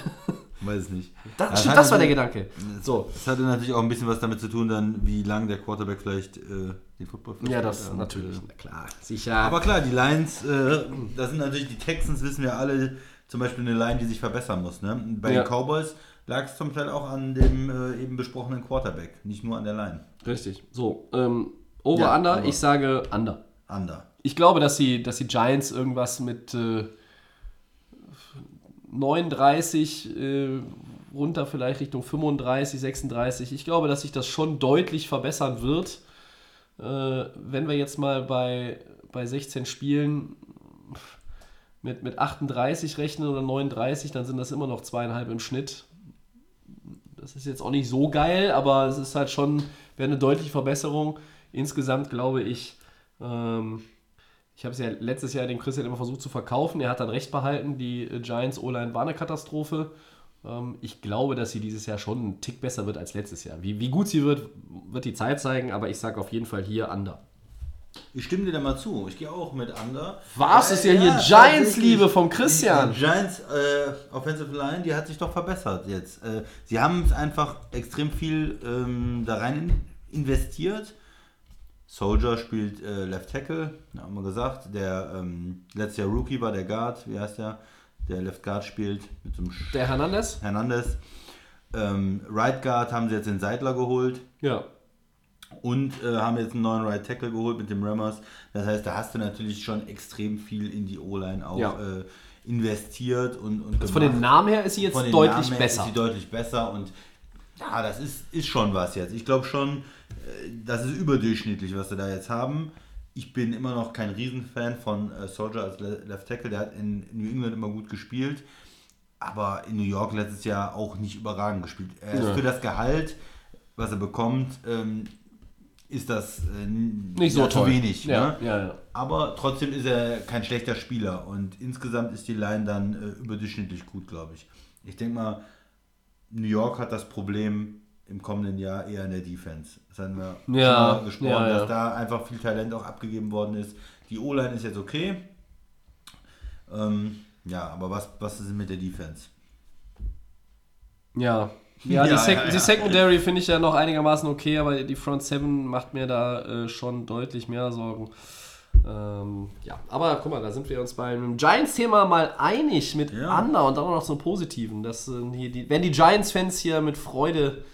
Weiß es nicht. Das, Das stimmt, das war der Gedanke. So. Das hatte natürlich auch ein bisschen was damit zu tun, dann wie lange der Quarterback vielleicht äh, den Football Ja, das verspielt. natürlich. Na klar. Sicher. Aber klar, die Lions, äh, das sind natürlich die Texans, wissen wir alle, zum Beispiel eine Line, die sich verbessern muss. Ne? Bei Ja. den Cowboys lag es zum Teil auch an dem äh, eben besprochenen Quarterback, nicht nur an der Line. Richtig. So. Ähm, over, Ja, under. Ich sage under. Under. Ich glaube, dass die, dass die Giants irgendwas mit äh, 39 äh, runter vielleicht Richtung 35, 36. Ich glaube, dass sich das schon deutlich verbessern wird. Äh, wenn wir jetzt mal bei, bei 16 Spielen mit, mit 38 rechnen oder 39, dann sind das immer noch zweieinhalb im Schnitt. Das ist jetzt auch nicht so geil, aber es ist halt schon, wäre eine deutliche Verbesserung. Insgesamt glaube ich, ähm, ich habe es ja letztes Jahr dem Christian immer versucht zu verkaufen. Er hat dann recht behalten. Die äh, Giants O-Line war eine Katastrophe. Ähm, ich glaube, dass sie dieses Jahr schon einen Tick besser wird als letztes Jahr. Wie, wie gut sie wird, wird die Zeit zeigen, aber ich sage auf jeden Fall hier under. Ich stimme dir da mal zu. Ich gehe auch mit Under. Was ist ja Weil, hier Giants-Liebe vom Christian? Die Giants äh, Offensive Line, die hat sich doch verbessert jetzt. Äh, sie haben es einfach extrem viel ähm, da rein in- investiert. Soldier spielt äh, Left Tackle, haben wir gesagt. Der ähm, letztes Jahr Rookie war der Guard, wie heißt der? Der Left Guard spielt mit so einem Der Hernandez? Hernandez. Ähm, right Guard haben sie jetzt den Seidler geholt. Ja. Und äh, haben jetzt einen neuen Right Tackle geholt mit dem Rammers. Das heißt, da hast du natürlich schon extrem viel in die O-Line auch Ja. äh, investiert und, und Also von den Namen her ist sie jetzt deutlich Namen her besser. Ist sie deutlich besser und ja, das ist, ist schon was jetzt. Ich glaube schon, äh, das ist überdurchschnittlich, was sie da jetzt haben. Ich bin immer noch kein Riesenfan von äh, Soldier als Le Left Tackle. Der hat in New England immer gut gespielt, aber in New York letztes Jahr auch nicht überragend gespielt. Er ist Ja. für das Gehalt, was er bekommt, ähm, ist das äh, Nicht so toll. zu wenig. Ja, ne? ja, ja. Aber trotzdem ist er kein schlechter Spieler und insgesamt ist die Line dann äh, überdurchschnittlich gut, glaube ich. Ich denke mal, New York hat das Problem im kommenden Jahr eher in der Defense. Das haben wir Ja, schon mal gesprochen, dass da einfach viel Talent auch abgegeben worden ist. Die O-Line ist jetzt okay. Ähm, ja, aber was, was ist mit der Defense? Ja. Ja, die, Ja, Sec ja, ja. die Secondary finde ich ja noch einigermaßen okay, aber die Front Seven macht mir da äh, schon deutlich mehr Sorgen. Ähm, ja, aber guck mal, da sind wir uns beim Giants-Thema mal einig mit Ja. Anna und dann auch noch so einem Positiven. Das sind hier die, werden die Giants-Fans hier mit Freude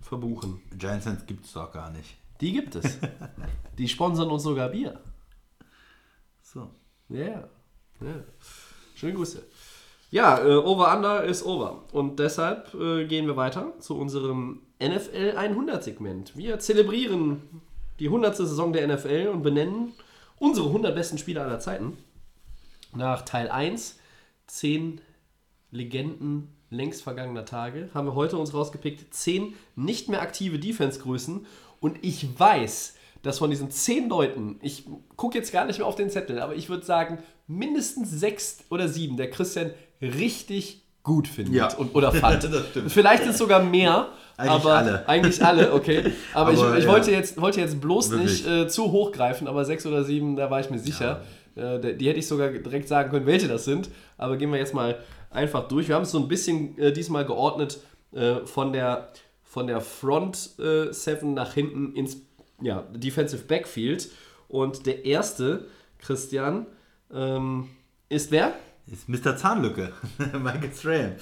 verbuchen. Giants Fans gibt es doch gar nicht. Die gibt es. die sponsern uns sogar Bier. So. Ja, ja. Schöne Grüße. Ja, äh, Over-Under ist over. Und deshalb äh, gehen wir weiter zu unserem NFL 100 Segment. Wir zelebrieren die 100. Saison der NFL und benennen unsere 100 besten Spieler aller Zeiten. Nach Teil 1, 10 Legenden längst vergangener Tage, haben wir heute uns rausgepickt 10 nicht mehr aktive Defense-Größen. Und ich weiß, dass von diesen 10 Leuten, ich gucke jetzt gar nicht mehr auf den Zettel, aber ich würde sagen, mindestens 6 oder 7 der Christian richtig gut findet Ja. und, oder fand. Vielleicht sind es sogar mehr. Eigentlich aber alle. Eigentlich alle, okay. Aber, Aber, ich, ich ja. wollte, jetzt, wollte jetzt bloß Wirklich. nicht äh, zu hoch greifen, aber 6 oder 7, da war ich mir sicher. Äh, die- die hätte ich sogar direkt sagen können, welche das sind. Aber gehen wir jetzt mal einfach durch. Wir haben es so ein bisschen äh, diesmal geordnet äh, von der, von der Front äh, Seven nach hinten ins ja, Defensive Backfield. Und der erste, Christian, ähm, ist wer? Ist Mr. Zahnlücke, Michael Strahan.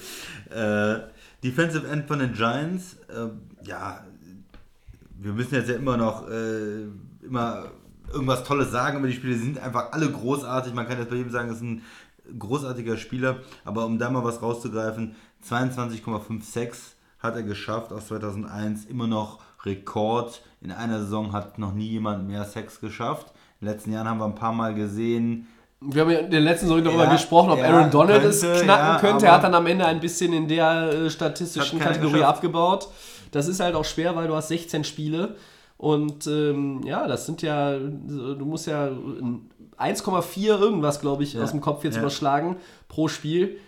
Äh, Defensive End von den Giants, äh, ja, wir müssen jetzt ja immer noch äh, immer irgendwas Tolles sagen über die Spiele. Sie sind einfach alle großartig. Man kann jetzt bei jedem sagen, das ist ein großartiger Spieler. Aber um da mal was rauszugreifen, 22,56 hat er geschafft aus 2001. Immer noch Rekord. In einer Saison hat noch nie jemand mehr Sex geschafft. In den letzten Jahren haben wir ein paar Mal gesehen, Wir haben ja in der letzten Saison darüber Ja, gesprochen, ob ja, Aaron Donald es könnte, knacken ja, könnte. Er hat dann am Ende ein bisschen in der äh, statistischen Kategorie geschafft. abgebaut. Das ist halt auch schwer, weil du hast 16 Spiele. Und ähm, ja, das sind ja, du musst ja 1,4 irgendwas, glaube ich, aus dem Kopf jetzt überschlagen pro Spiel.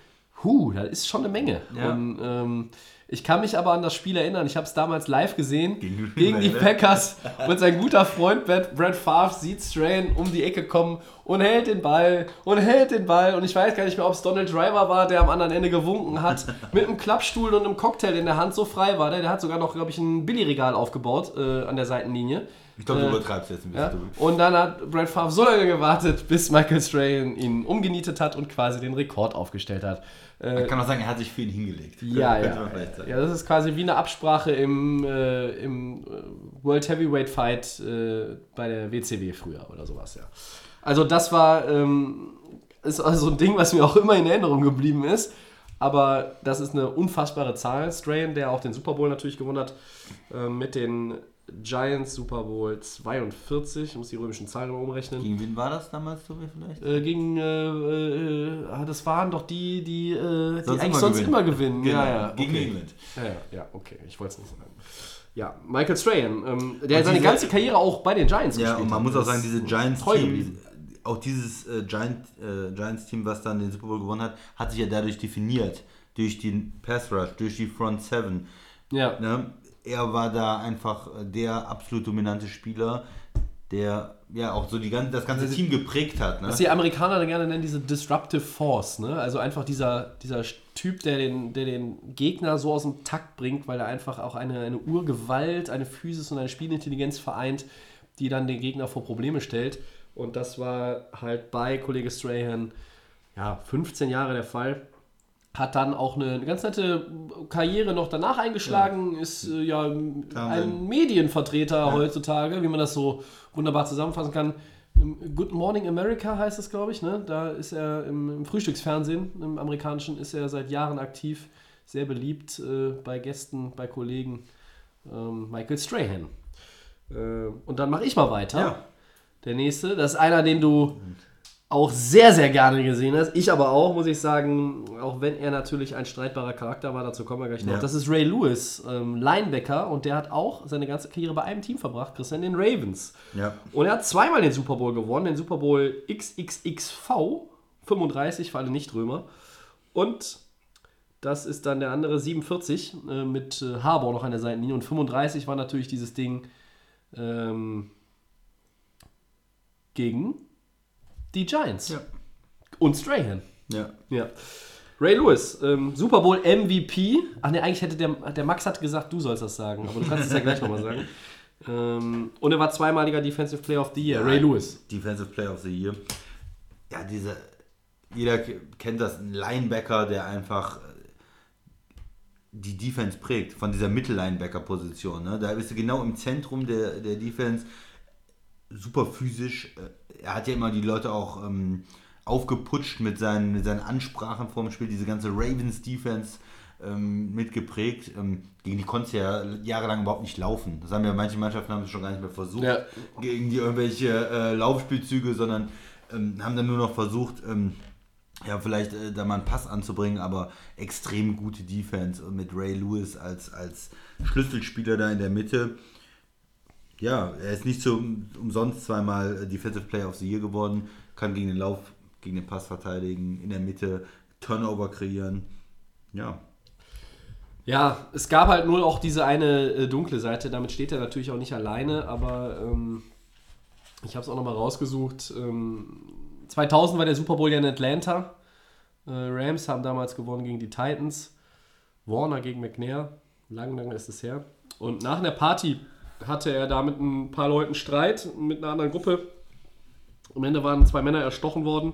Huh, das ist schon eine Menge. Ja. Und ähm, ich kann mich aber an das Spiel erinnern. Ich habe es damals live gesehen Gegen gegen, die ne? Packers. Und sein guter Freund Brad, Brad Favre sieht Strain um die Ecke kommen und hält den Ball und hält den Ball. Und ich weiß gar nicht mehr, ob es Donald Driver war, der am anderen Ende gewunken hat. Mit einem Klappstuhl und einem Cocktail in der Hand so frei war der. Der hat sogar noch, glaube ich, ein Billigregal aufgebaut äh, an der Seitenlinie. Ich glaube, du Äh, übertreibst jetzt ein bisschen. Ja? Und dann hat Brad Favre so lange gewartet, bis Michael Strahan ihn umgenietet hat und quasi den Rekord aufgestellt hat. Äh, Man kann auch sagen, er hat sich für ihn hingelegt. ja, ja. man vielleicht sagen. Ja, das ist quasi wie eine Absprache im, äh, im äh, World Heavyweight Fight äh, bei der WCW früher oder sowas, ja. Also das war ähm, ist also so ein Ding, was mir auch immer in Erinnerung geblieben ist. Aber das ist eine unfassbare Zahl. Strahan, der auch den Super Bowl natürlich gewonnen hat, äh, mit den Giants Super Bowl 42. Ich muss die römischen Zahlen umrechnen. Gegen wen war das damals, Tobi, vielleicht? Äh, gegen, äh, äh, ah, das waren doch die, die, äh, die Sonst eigentlich sonst gewinnen. immer gewinnen. Genau, Ja, ja, gegen okay. England. Ja, ja, ja, okay, ich wollte es nicht sagen. Ja, Michael Strahan, ähm, der Und seine diese- ganze Karriere auch bei den Giants Ja, gespielt und man hat. muss auch sagen, diese Giants-Team, auch dieses äh, Giant, äh, Giants-Team, was dann den Super Bowl gewonnen hat, hat sich ja dadurch definiert. Durch den Pass Rush, durch die Front Seven. Ja, Ne? Er war da einfach äh, der absolut dominante Spieler, der ja auch so die ganze, das ganze Team geprägt hat. Ne? was die Amerikaner dann gerne nennen, diese Disruptive Force, ne? Also einfach dieser, dieser Typ, der den, der den Gegner so aus dem Takt bringt, weil er einfach auch eine, eine Urgewalt, eine Physis und eine Spielintelligenz vereint, die dann den Gegner vor Probleme stellt. Und das war halt bei Kollege Strahan ja, 15 Jahre der Fall. Hat dann auch eine, ganz nette Karriere noch danach eingeschlagen, ist äh, ja ein Medienvertreter heutzutage, wie man das so wunderbar zusammenfassen kann. Good Morning America heißt es, glaube ich. Ne? Da ist er im, im Frühstücksfernsehen, im amerikanischen, ist er seit Jahren aktiv, sehr beliebt äh, bei Gästen, bei Kollegen. Ähm, Michael Strahan. Äh, und dann mache ich mal weiter. Ja. Der nächste, das ist einer, den du auch sehr, sehr gerne gesehen hast. Ich aber auch, muss ich sagen, auch wenn er natürlich ein streitbarer Charakter war, dazu kommen wir gleich noch. Ja. Das ist Ray Lewis, ähm, Linebacker, und der hat auch seine ganze Karriere bei einem Team verbracht, Christian, den Ravens. Ja. Und er hat zweimal den Super Bowl gewonnen, den Super Bowl XXXV, 35 für alle Nichtrömer. Und das ist dann der andere 47 äh, mit äh, Harbour noch an der Seitenlinie. Und 35 war natürlich dieses Ding ähm, gegen die Giants. Ja. Und Strahan. Ja. Ja. Ray Lewis, ähm, Super Bowl MVP. Ach ne, eigentlich hätte der, der Max hat gesagt, du sollst das sagen, aber du kannst es ja gleich nochmal sagen. Ähm, und er war zweimaliger Defensive Player of the Year, Ray Lewis. Defensive Player of the Year. Ja, diese. Jeder kennt das, ein Linebacker, der einfach äh, die Defense prägt, von dieser Mittellinebacker-Position. Ne? Da bist du genau im Zentrum der, der Defense, super physisch. Er hat ja immer die Leute auch ähm, aufgeputscht mit seinen, mit seinen Ansprachen vor dem Spiel, diese ganze Ravens-Defense ähm, mitgeprägt. Ähm, gegen die konntest du ja jahrelang überhaupt nicht laufen. Das haben ja manche Mannschaften haben es schon gar nicht mehr versucht, Ja. gegen die irgendwelche äh, Laufspielzüge, sondern ähm, haben dann nur noch versucht, ähm, ja, vielleicht äh, da mal einen Pass anzubringen, aber extrem gute Defense und mit Ray Lewis als, als Schlüsselspieler da in der Mitte. Ja, er ist nicht so um- umsonst zweimal äh, Defensive Player of the Year geworden, kann gegen den Lauf, gegen den Pass verteidigen, in der Mitte Turnover kreieren. Ja, Ja, es gab halt nur auch diese eine äh, dunkle Seite. Damit steht er natürlich auch nicht alleine, aber ähm, ich habe es auch nochmal rausgesucht. Ähm, 2000 war der Super Bowl ja in Atlanta. Äh, Rams haben damals gewonnen gegen die Titans. Warner gegen McNair. Lang, lang ist es her. Und nach einer Party hatte er da mit ein paar Leuten Streit mit einer anderen Gruppe. Am Ende waren zwei Männer erstochen worden.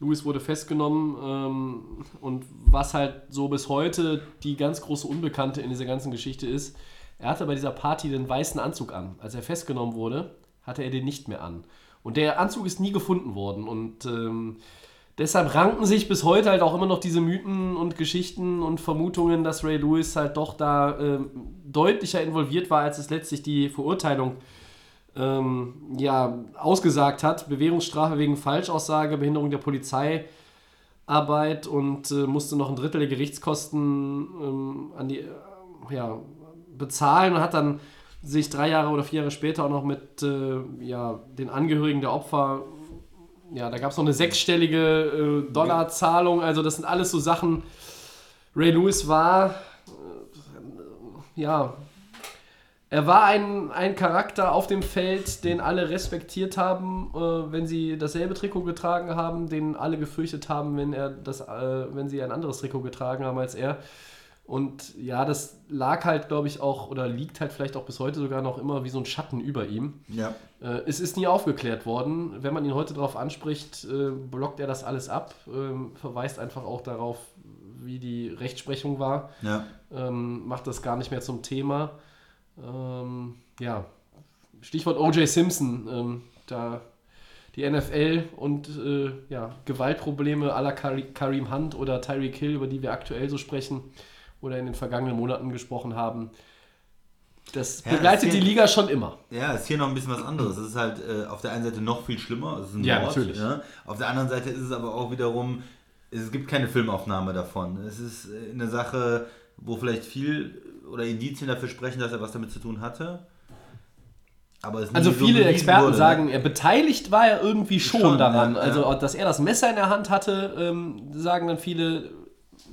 Louis wurde festgenommen ähm, und was halt so bis heute die ganz große Unbekannte in dieser ganzen Geschichte ist, er hatte bei dieser Party den weißen Anzug an. Als er festgenommen wurde, hatte er den nicht mehr an. Und der Anzug ist nie gefunden worden und ähm, deshalb ranken sich bis heute halt auch immer noch diese Mythen und Geschichten und Vermutungen, dass Ray Lewis halt doch da ähm, deutlicher involviert war, als es letztlich die Verurteilung ähm, ja, ausgesagt hat. Bewährungsstrafe wegen Falschaussage, Behinderung der Polizeiarbeit und äh, musste noch ein Drittel der Gerichtskosten ähm, an die, äh, ja, bezahlen und hat dann sich drei Jahre oder vier Jahre später auch noch mit äh, ja, den Angehörigen der Opfer, ja, da gab es noch eine sechsstellige äh, Dollarzahlung. Also das sind alles so Sachen. Ray Lewis war, äh, ja, er war ein, ein Charakter auf dem Feld, den alle respektiert haben, äh, wenn sie dasselbe Trikot getragen haben, den alle gefürchtet haben, wenn er das, äh, wenn sie ein anderes Trikot getragen haben als er. Und ja, das lag halt, glaube ich, auch, oder liegt halt vielleicht auch bis heute sogar noch immer wie so ein Schatten über ihm. ja. Äh, es ist nie aufgeklärt worden. Wenn man ihn heute darauf anspricht, äh, blockt er das alles ab, ähm, verweist einfach auch darauf, wie die Rechtsprechung war ja. ähm, macht das gar nicht mehr zum Thema. Ähm, ja, Stichwort O.J. Simpson, ähm, da die NFL und äh, ja, Gewaltprobleme à la Kari- Kareem Hunt oder Tyreek Hill, über die wir aktuell so sprechen oder in den vergangenen Monaten gesprochen haben. Das Ja, begleitet das die Liga schon immer. Ja, ist hier noch ein bisschen was anderes. Es ist halt äh, auf der einen Seite noch viel schlimmer. Ja, Mord, natürlich. Ja? Auf der anderen Seite ist es aber auch wiederum, es gibt keine Filmaufnahme davon. Es ist äh, eine Sache, wo vielleicht viel oder Indizien dafür sprechen, dass er was damit zu tun hatte. Aber es Also so viele bewiesen Experten wurde, ne? sagen, er beteiligt war er irgendwie schon, Schon, daran. ja, also, dass er das Messer in der Hand hatte, ähm, sagen dann viele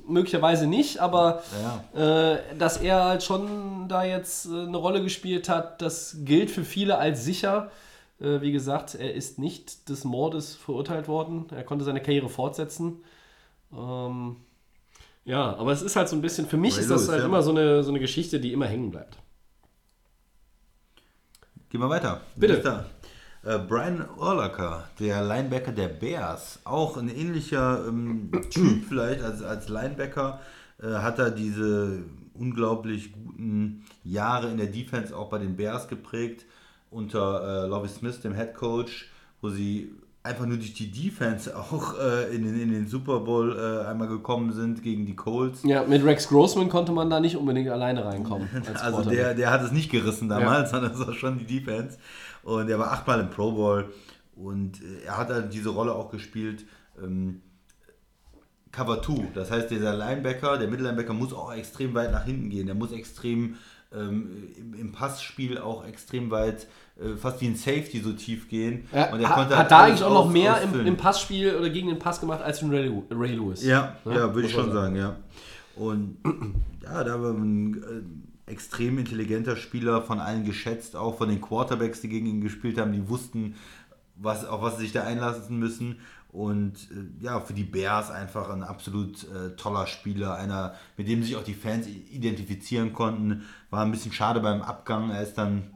möglicherweise nicht, aber Ja. äh, dass er halt schon da jetzt äh, eine Rolle gespielt hat, das gilt für viele als sicher. Äh, wie gesagt, er ist nicht des Mordes verurteilt worden. Er konnte seine Karriere fortsetzen. Ähm, ja, aber es ist halt so ein bisschen, für mich Ray ist das Lewis, halt ja. immer so eine, so eine Geschichte, die immer hängen bleibt. Gehen wir weiter. Bitte. Äh, Brian Urlacher, der Linebacker der Bears, auch ein ähnlicher ähm, Typ vielleicht als, als Linebacker, äh, hat er diese unglaublich guten Jahre in der Defense auch bei den Bears geprägt, unter äh, Lovie Smith, dem Head Coach, wo sie einfach nur durch die Defense auch äh, in, den, in den Super Bowl äh, einmal gekommen sind gegen die Colts. Ja, mit Rex Grossman konnte man da nicht unbedingt alleine reinkommen. als Also der, der hat es nicht gerissen damals, sondern es war schon die Defense. Und er war achtmal im Pro Bowl. Und äh, er hat halt diese Rolle auch gespielt. Ähm, Cover 2. Das heißt, dieser Linebacker, der Mittellinebacker muss auch extrem weit nach hinten gehen. Der muss extrem ähm, im, Passspiel auch extrem weit, äh, fast wie ein Safety so tief gehen. Ja, und er hat, hat da eigentlich auch noch mehr im, im Passspiel oder gegen den Pass gemacht als ein Ray, Ray Lewis. Ja, Ne? ja, würde ich schon sagen, ja. Und ja, da war ein äh, extrem intelligenter Spieler, von allen geschätzt, auch von den Quarterbacks, die gegen ihn gespielt haben, die wussten, was, auf was sie sich da einlassen müssen. Und äh, ja, für die Bears einfach ein absolut äh, toller Spieler, einer, mit dem sich auch die Fans identifizieren konnten. War ein bisschen schade beim Abgang, er ist dann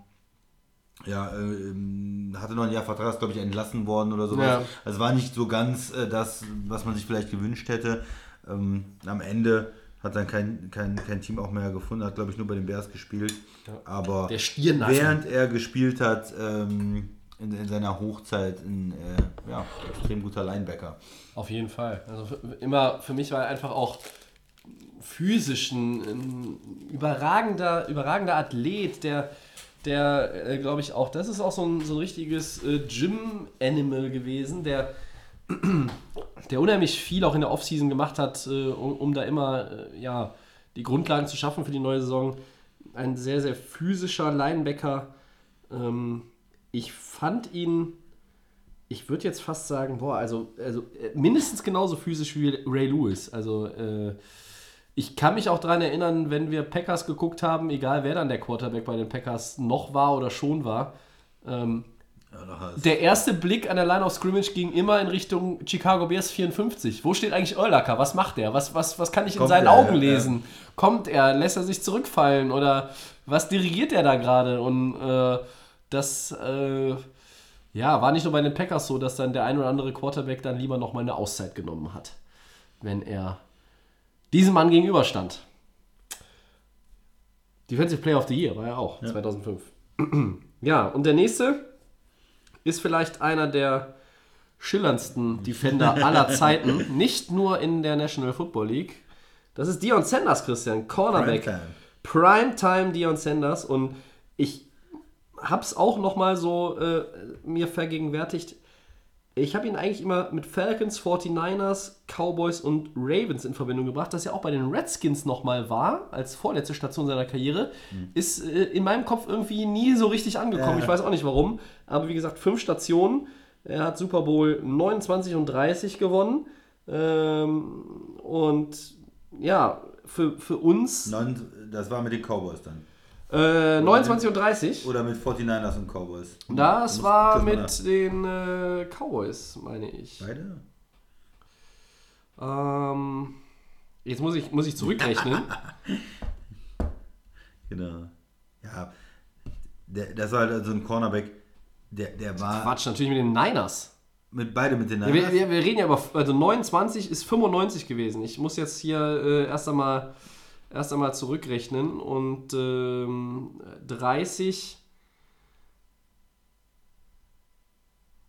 ja, äh, hatte noch ein Jahr Vertrag, ist glaube ich entlassen worden oder sowas. Ja. Also war nicht so ganz äh, das, was man sich vielleicht gewünscht hätte. Ähm, am Ende hat dann kein, kein, kein Team auch mehr gefunden, hat glaube ich nur bei den Bears gespielt. Aber Der Stirnaffe. während er gespielt hat, ähm, in, in seiner Hochzeit, ein äh, ja, extrem guter Linebacker. Auf jeden Fall. Also für, immer für mich war er einfach auch physisch ein, ein überragender, überragender Athlet, der, der äh, glaube ich auch, das ist auch so ein, so ein richtiges äh, Gym-Animal gewesen, der, der unheimlich viel auch in der Offseason gemacht hat, äh, um, um da immer äh, ja, die Grundlagen zu schaffen für die neue Saison. Ein sehr, sehr physischer Linebacker. Ähm, ich fand ihn ich würde jetzt fast sagen, boah, also, also äh, mindestens genauso physisch wie Ray Lewis. Also ich kann mich auch daran erinnern, wenn wir Packers geguckt haben, egal wer dann der Quarterback bei den Packers noch war oder schon war, ähm, Ja, der erste Blick an der Line of Scrimmage ging immer in Richtung Chicago Bears 54. Wo steht eigentlich Urlacher? Was macht er? Was, was, was kann ich in Kommt seinen er, Augen ja, lesen? Kommt er? Lässt er sich zurückfallen? Oder was dirigiert er da gerade? Und äh, das äh, ja, war nicht nur bei den Packers so, dass dann der ein oder andere Quarterback dann lieber nochmal eine Auszeit genommen hat, wenn er diesem Mann gegenüberstand. Defensive Player of the Year war er auch, 2005. ja, und der nächste ist vielleicht einer der schillerndsten Defender aller Zeiten, nicht nur in der National Football League. Das ist Dion Sanders, Christian, Cornerback. Primetime. Primetime Dion Sanders und ich hab's auch noch mal so äh, mir vergegenwärtigt. Ich habe ihn eigentlich immer mit Falcons, 49ers, Cowboys und Ravens in Verbindung gebracht, dass er auch bei den Redskins noch mal war, als vorletzte Station seiner Karriere. Ist äh, in meinem Kopf irgendwie nie so richtig angekommen. Ja. Ich weiß auch nicht warum. Aber wie gesagt, fünf Stationen. Er hat Super Bowl 29 und 30 gewonnen. Ähm, und ja, für, für uns Neun, das war mit den Cowboys dann. Äh, 29 und 30. Oder mit 49ers und Cowboys. Das Muss- war das mit den äh, Cowboys, meine ich. Beide? Ähm, jetzt muss ich, muss ich zurückrechnen. Genau. Ja, der, das war halt so ein Cornerback, der, der war Quatsch, natürlich mit den Niners. mit beide mit den Niners. wir, wir, wir reden ja über, also 29 ist 95 gewesen. Ich muss jetzt hier äh, erst einmal erst einmal zurückrechnen und ähm, 30,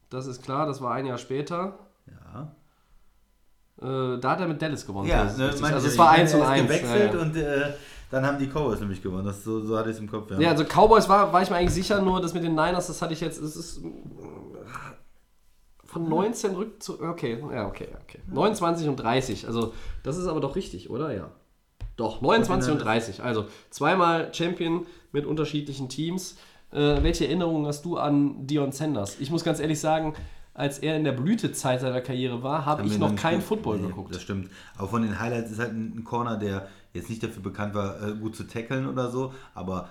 das ist klar, das war ein Jahr später. ja, Äh, da hat er mit Dallas gewonnen. ja das ne, also es war ich meine, 1 und er ist 1. gewechselt ja, ja. und äh, dann haben die Cowboys nämlich gewonnen. Das, so, so hatte ich es im Kopf. Ja, also Cowboys war, war ich mir eigentlich sicher, nur das mit den Niners, das hatte ich jetzt, es ist von 19 rück zu, okay, ja, okay, okay. 29 und 30, also das ist aber doch richtig, oder? Ja. Doch, 29 und 30, also zweimal Champion mit unterschiedlichen Teams. Äh, welche Erinnerungen hast du an Dion Sanders? Ich muss ganz ehrlich sagen, als er in der Blütezeit seiner Karriere war, habe ich noch nicht kein gut- Football nee, geguckt. Das stimmt. Aber von den Highlights ist halt ein ein Corner, der jetzt nicht dafür bekannt war, äh, gut zu tackeln oder so, aber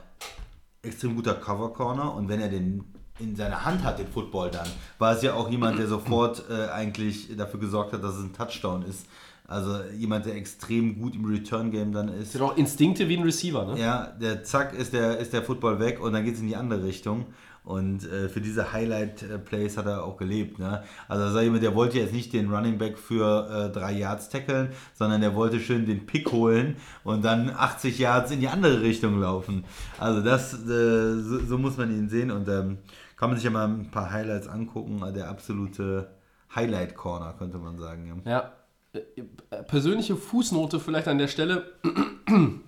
extrem guter Cover Corner und wenn er den in seiner Hand hat, den Football dann, war es ja auch jemand, der sofort äh, eigentlich dafür gesorgt hat, dass es ein Touchdown ist. Also jemand, der extrem gut im Return-Game dann ist. Sind auch Instinkte wie ein Receiver, ne? Ja, der Zack ist der, ist der Football weg und dann geht es in die andere Richtung. Und äh, für diese Highlight-Plays hat er auch gelebt. Ne? Also sag ich mal, der wollte jetzt nicht den Running Back für äh, drei Yards tackeln, sondern der wollte schön den Pick holen und dann 80 Yards in die andere Richtung laufen. Also das, äh, so, so, muss man ihn sehen und ähm, kann man sich ja mal ein paar Highlights angucken. Der absolute Highlight-Corner, könnte man sagen. Ja. ja. Äh, persönliche Fußnote vielleicht an der Stelle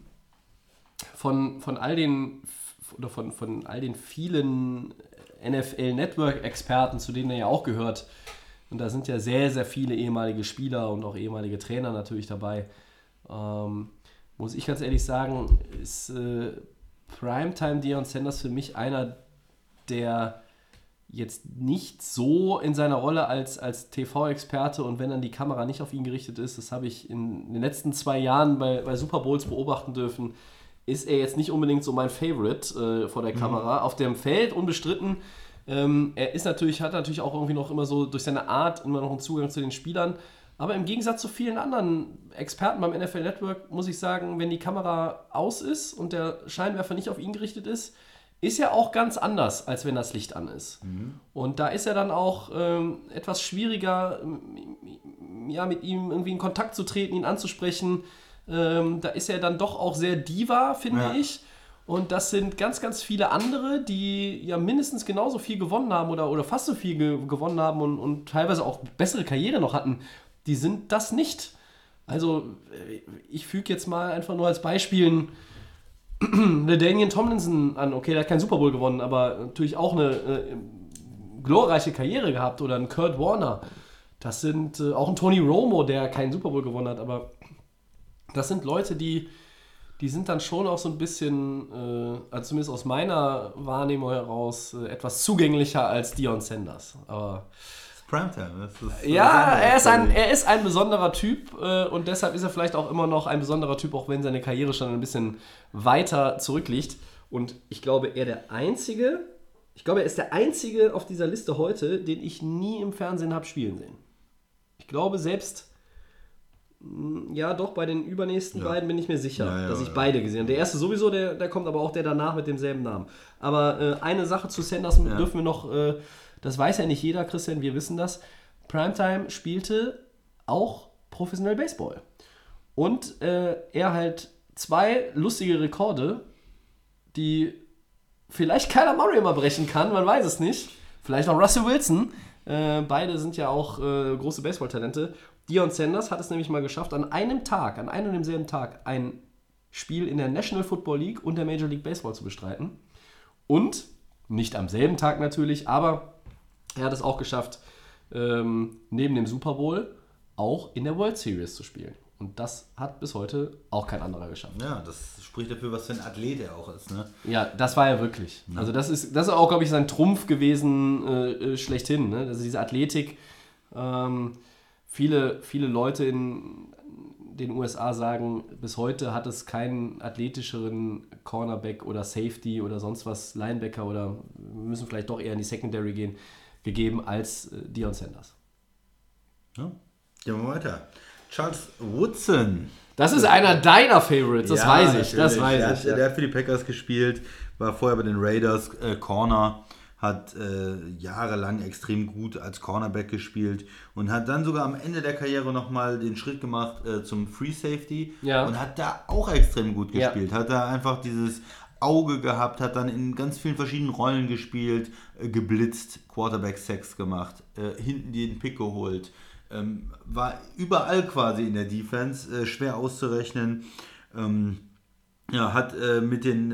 von, von all den oder von, von all den vielen NFL Network Experten, zu denen er ja auch gehört, und da sind ja sehr, sehr viele ehemalige Spieler und auch ehemalige Trainer natürlich dabei, ähm, muss ich ganz ehrlich sagen, ist äh, Primetime Dion Sanders für mich einer der jetzt nicht so in seiner Rolle als, als TV-Experte und wenn dann die Kamera nicht auf ihn gerichtet ist, das habe ich in den letzten zwei Jahren bei, bei Super Bowls beobachten dürfen, ist er jetzt nicht unbedingt so mein Favorite äh, vor der mhm. Kamera. Mhm. Auf dem Feld unbestritten. Ähm, er ist natürlich, hat natürlich auch irgendwie noch immer so durch seine Art immer noch einen Zugang zu den Spielern. Aber im Gegensatz zu vielen anderen Experten beim NFL Network muss ich sagen, wenn die Kamera aus ist und der Scheinwerfer nicht auf ihn gerichtet ist, ist ja auch ganz anders, als wenn das Licht an ist. Mhm. Und da ist er dann auch ähm, etwas schwieriger, ja, mit ihm irgendwie in Kontakt zu treten, ihn anzusprechen. Ähm, da ist er dann doch auch sehr diva, finde ja. ich. Und das sind ganz, ganz viele andere, die ja mindestens genauso viel gewonnen haben oder, oder fast so viel ge gewonnen haben und, und teilweise auch bessere Karriere noch hatten. Die sind das nicht. Also, äh, ich füge jetzt mal einfach nur als Beispiel eine Daniel Tomlinson an. Okay, der hat keinen Super Bowl gewonnen, aber natürlich auch eine äh, glorreiche Karriere gehabt. Oder ein Kurt Warner. Das sind äh, auch ein Tony Romo, der keinen Super Bowl gewonnen hat, aber das sind Leute, die, die sind dann schon auch so ein bisschen, äh, also zumindest aus meiner Wahrnehmung heraus, äh, etwas zugänglicher als Dion Sanders. Aber Primetime. Ist ja, er ist, ein, er ist ein besonderer Typ äh, und deshalb ist er vielleicht auch immer noch ein besonderer Typ, auch wenn seine Karriere schon ein bisschen weiter zurückliegt. Und ich glaube, er der Einzige, ich glaube, er ist der Einzige auf dieser Liste heute, den ich nie im Fernsehen habe spielen sehen. Ich glaube, selbst hm, ja, doch, bei den übernächsten ja. beiden bin ich mir sicher, ja, ja, dass ich beide gesehen habe. Der erste sowieso, der, der kommt aber auch der danach mit demselben Namen. Aber äh, eine Sache zu Sanders dürfen wir noch, äh, das weiß ja nicht jeder, Christian, wir wissen das. Primetime spielte auch professionell Baseball. Und äh, er halt zwei lustige Rekorde, die vielleicht Kyler Murray immer brechen kann, man weiß es nicht. Vielleicht auch Russell Wilson. Äh, beide sind ja auch äh, große Baseballtalente. Dion Sanders hat es nämlich mal geschafft, an einem Tag, an einem und demselben Tag, ein Spiel in der National Football League und der Major League Baseball zu bestreiten. Und, nicht am selben Tag natürlich, aber er hat es auch geschafft, ähm, neben dem Super Bowl auch in der World Series zu spielen. Und das hat bis heute auch kein anderer geschafft. Ja, das spricht dafür, was für ein Athlet er auch ist. Ne? Ja, das war er wirklich. Ja. Also das ist, das ist auch, glaube ich, sein Trumpf gewesen äh, äh, schlechthin. Ne? Also diese Athletik. Ähm, viele, viele Leute in den USA sagen, bis heute hat es keinen athletischeren Cornerback oder Safety oder sonst was, Linebacker oder müssen vielleicht doch eher in die Secondary gehen, gegeben als äh, Dion Sanders. Ja. Gehen wir weiter. Charles Woodson. Das ist einer deiner Favorites, das ja, weiß ich. Das weiß der, ich hat, ja. der hat für die Packers gespielt, war vorher bei den Raiders äh, Corner hat äh, jahrelang extrem gut als Cornerback gespielt und hat dann sogar am Ende der Karriere nochmal den Schritt gemacht äh, zum Free Safety ja. und hat da auch extrem gut gespielt. Hat da einfach dieses Auge gehabt, hat dann in ganz vielen verschiedenen Rollen gespielt, äh, geblitzt, Quarterback-Sex gemacht, äh, hinten den Pick geholt. Ähm, war überall quasi in der Defense, äh, schwer auszurechnen. Ähm, ja, hat äh, mit, den,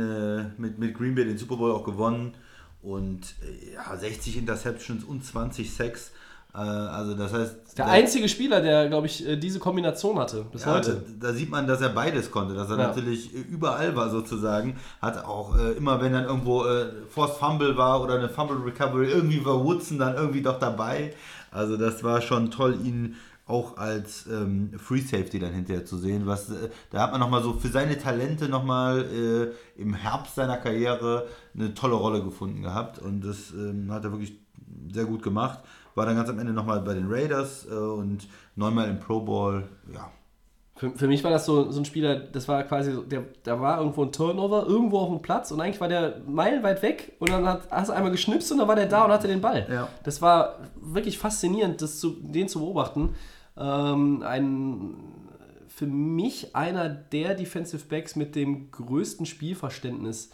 mit, mit Green Bay den Super Bowl auch gewonnen und äh, ja, 60 Interceptions und 20 Sacks. Äh, also das heißt. Der, der einzige Spieler, der, glaube ich, äh, diese Kombination hatte bis ja, heute. Da, da, sieht man, dass er beides konnte, dass er ja. natürlich überall war sozusagen. Hat auch äh, immer, wenn dann irgendwo äh, Forced Fumble war oder eine Fumble Recovery, irgendwie war Woodson dann irgendwie doch dabei. Also das war schon toll, ihn auch als ähm, Free Safety dann hinterher zu sehen. Was, äh, da hat man nochmal so für seine Talente nochmal äh, im Herbst seiner Karriere eine tolle Rolle gefunden gehabt und das ähm, hat er wirklich sehr gut gemacht. War dann ganz am Ende nochmal bei den Raiders äh, und neunmal im Pro Bowl. Ja. Für, für mich war das so, so ein Spieler, das war quasi, so, der, da war irgendwo ein Turnover, irgendwo auf dem Platz und eigentlich war der meilenweit weg und dann hat, hast du einmal geschnipst und dann war der da und hatte den Ball. Ja. Das war wirklich faszinierend, das zu, den zu beobachten. Ähm, ein, für mich einer der Defensive Backs mit dem größten Spielverständnis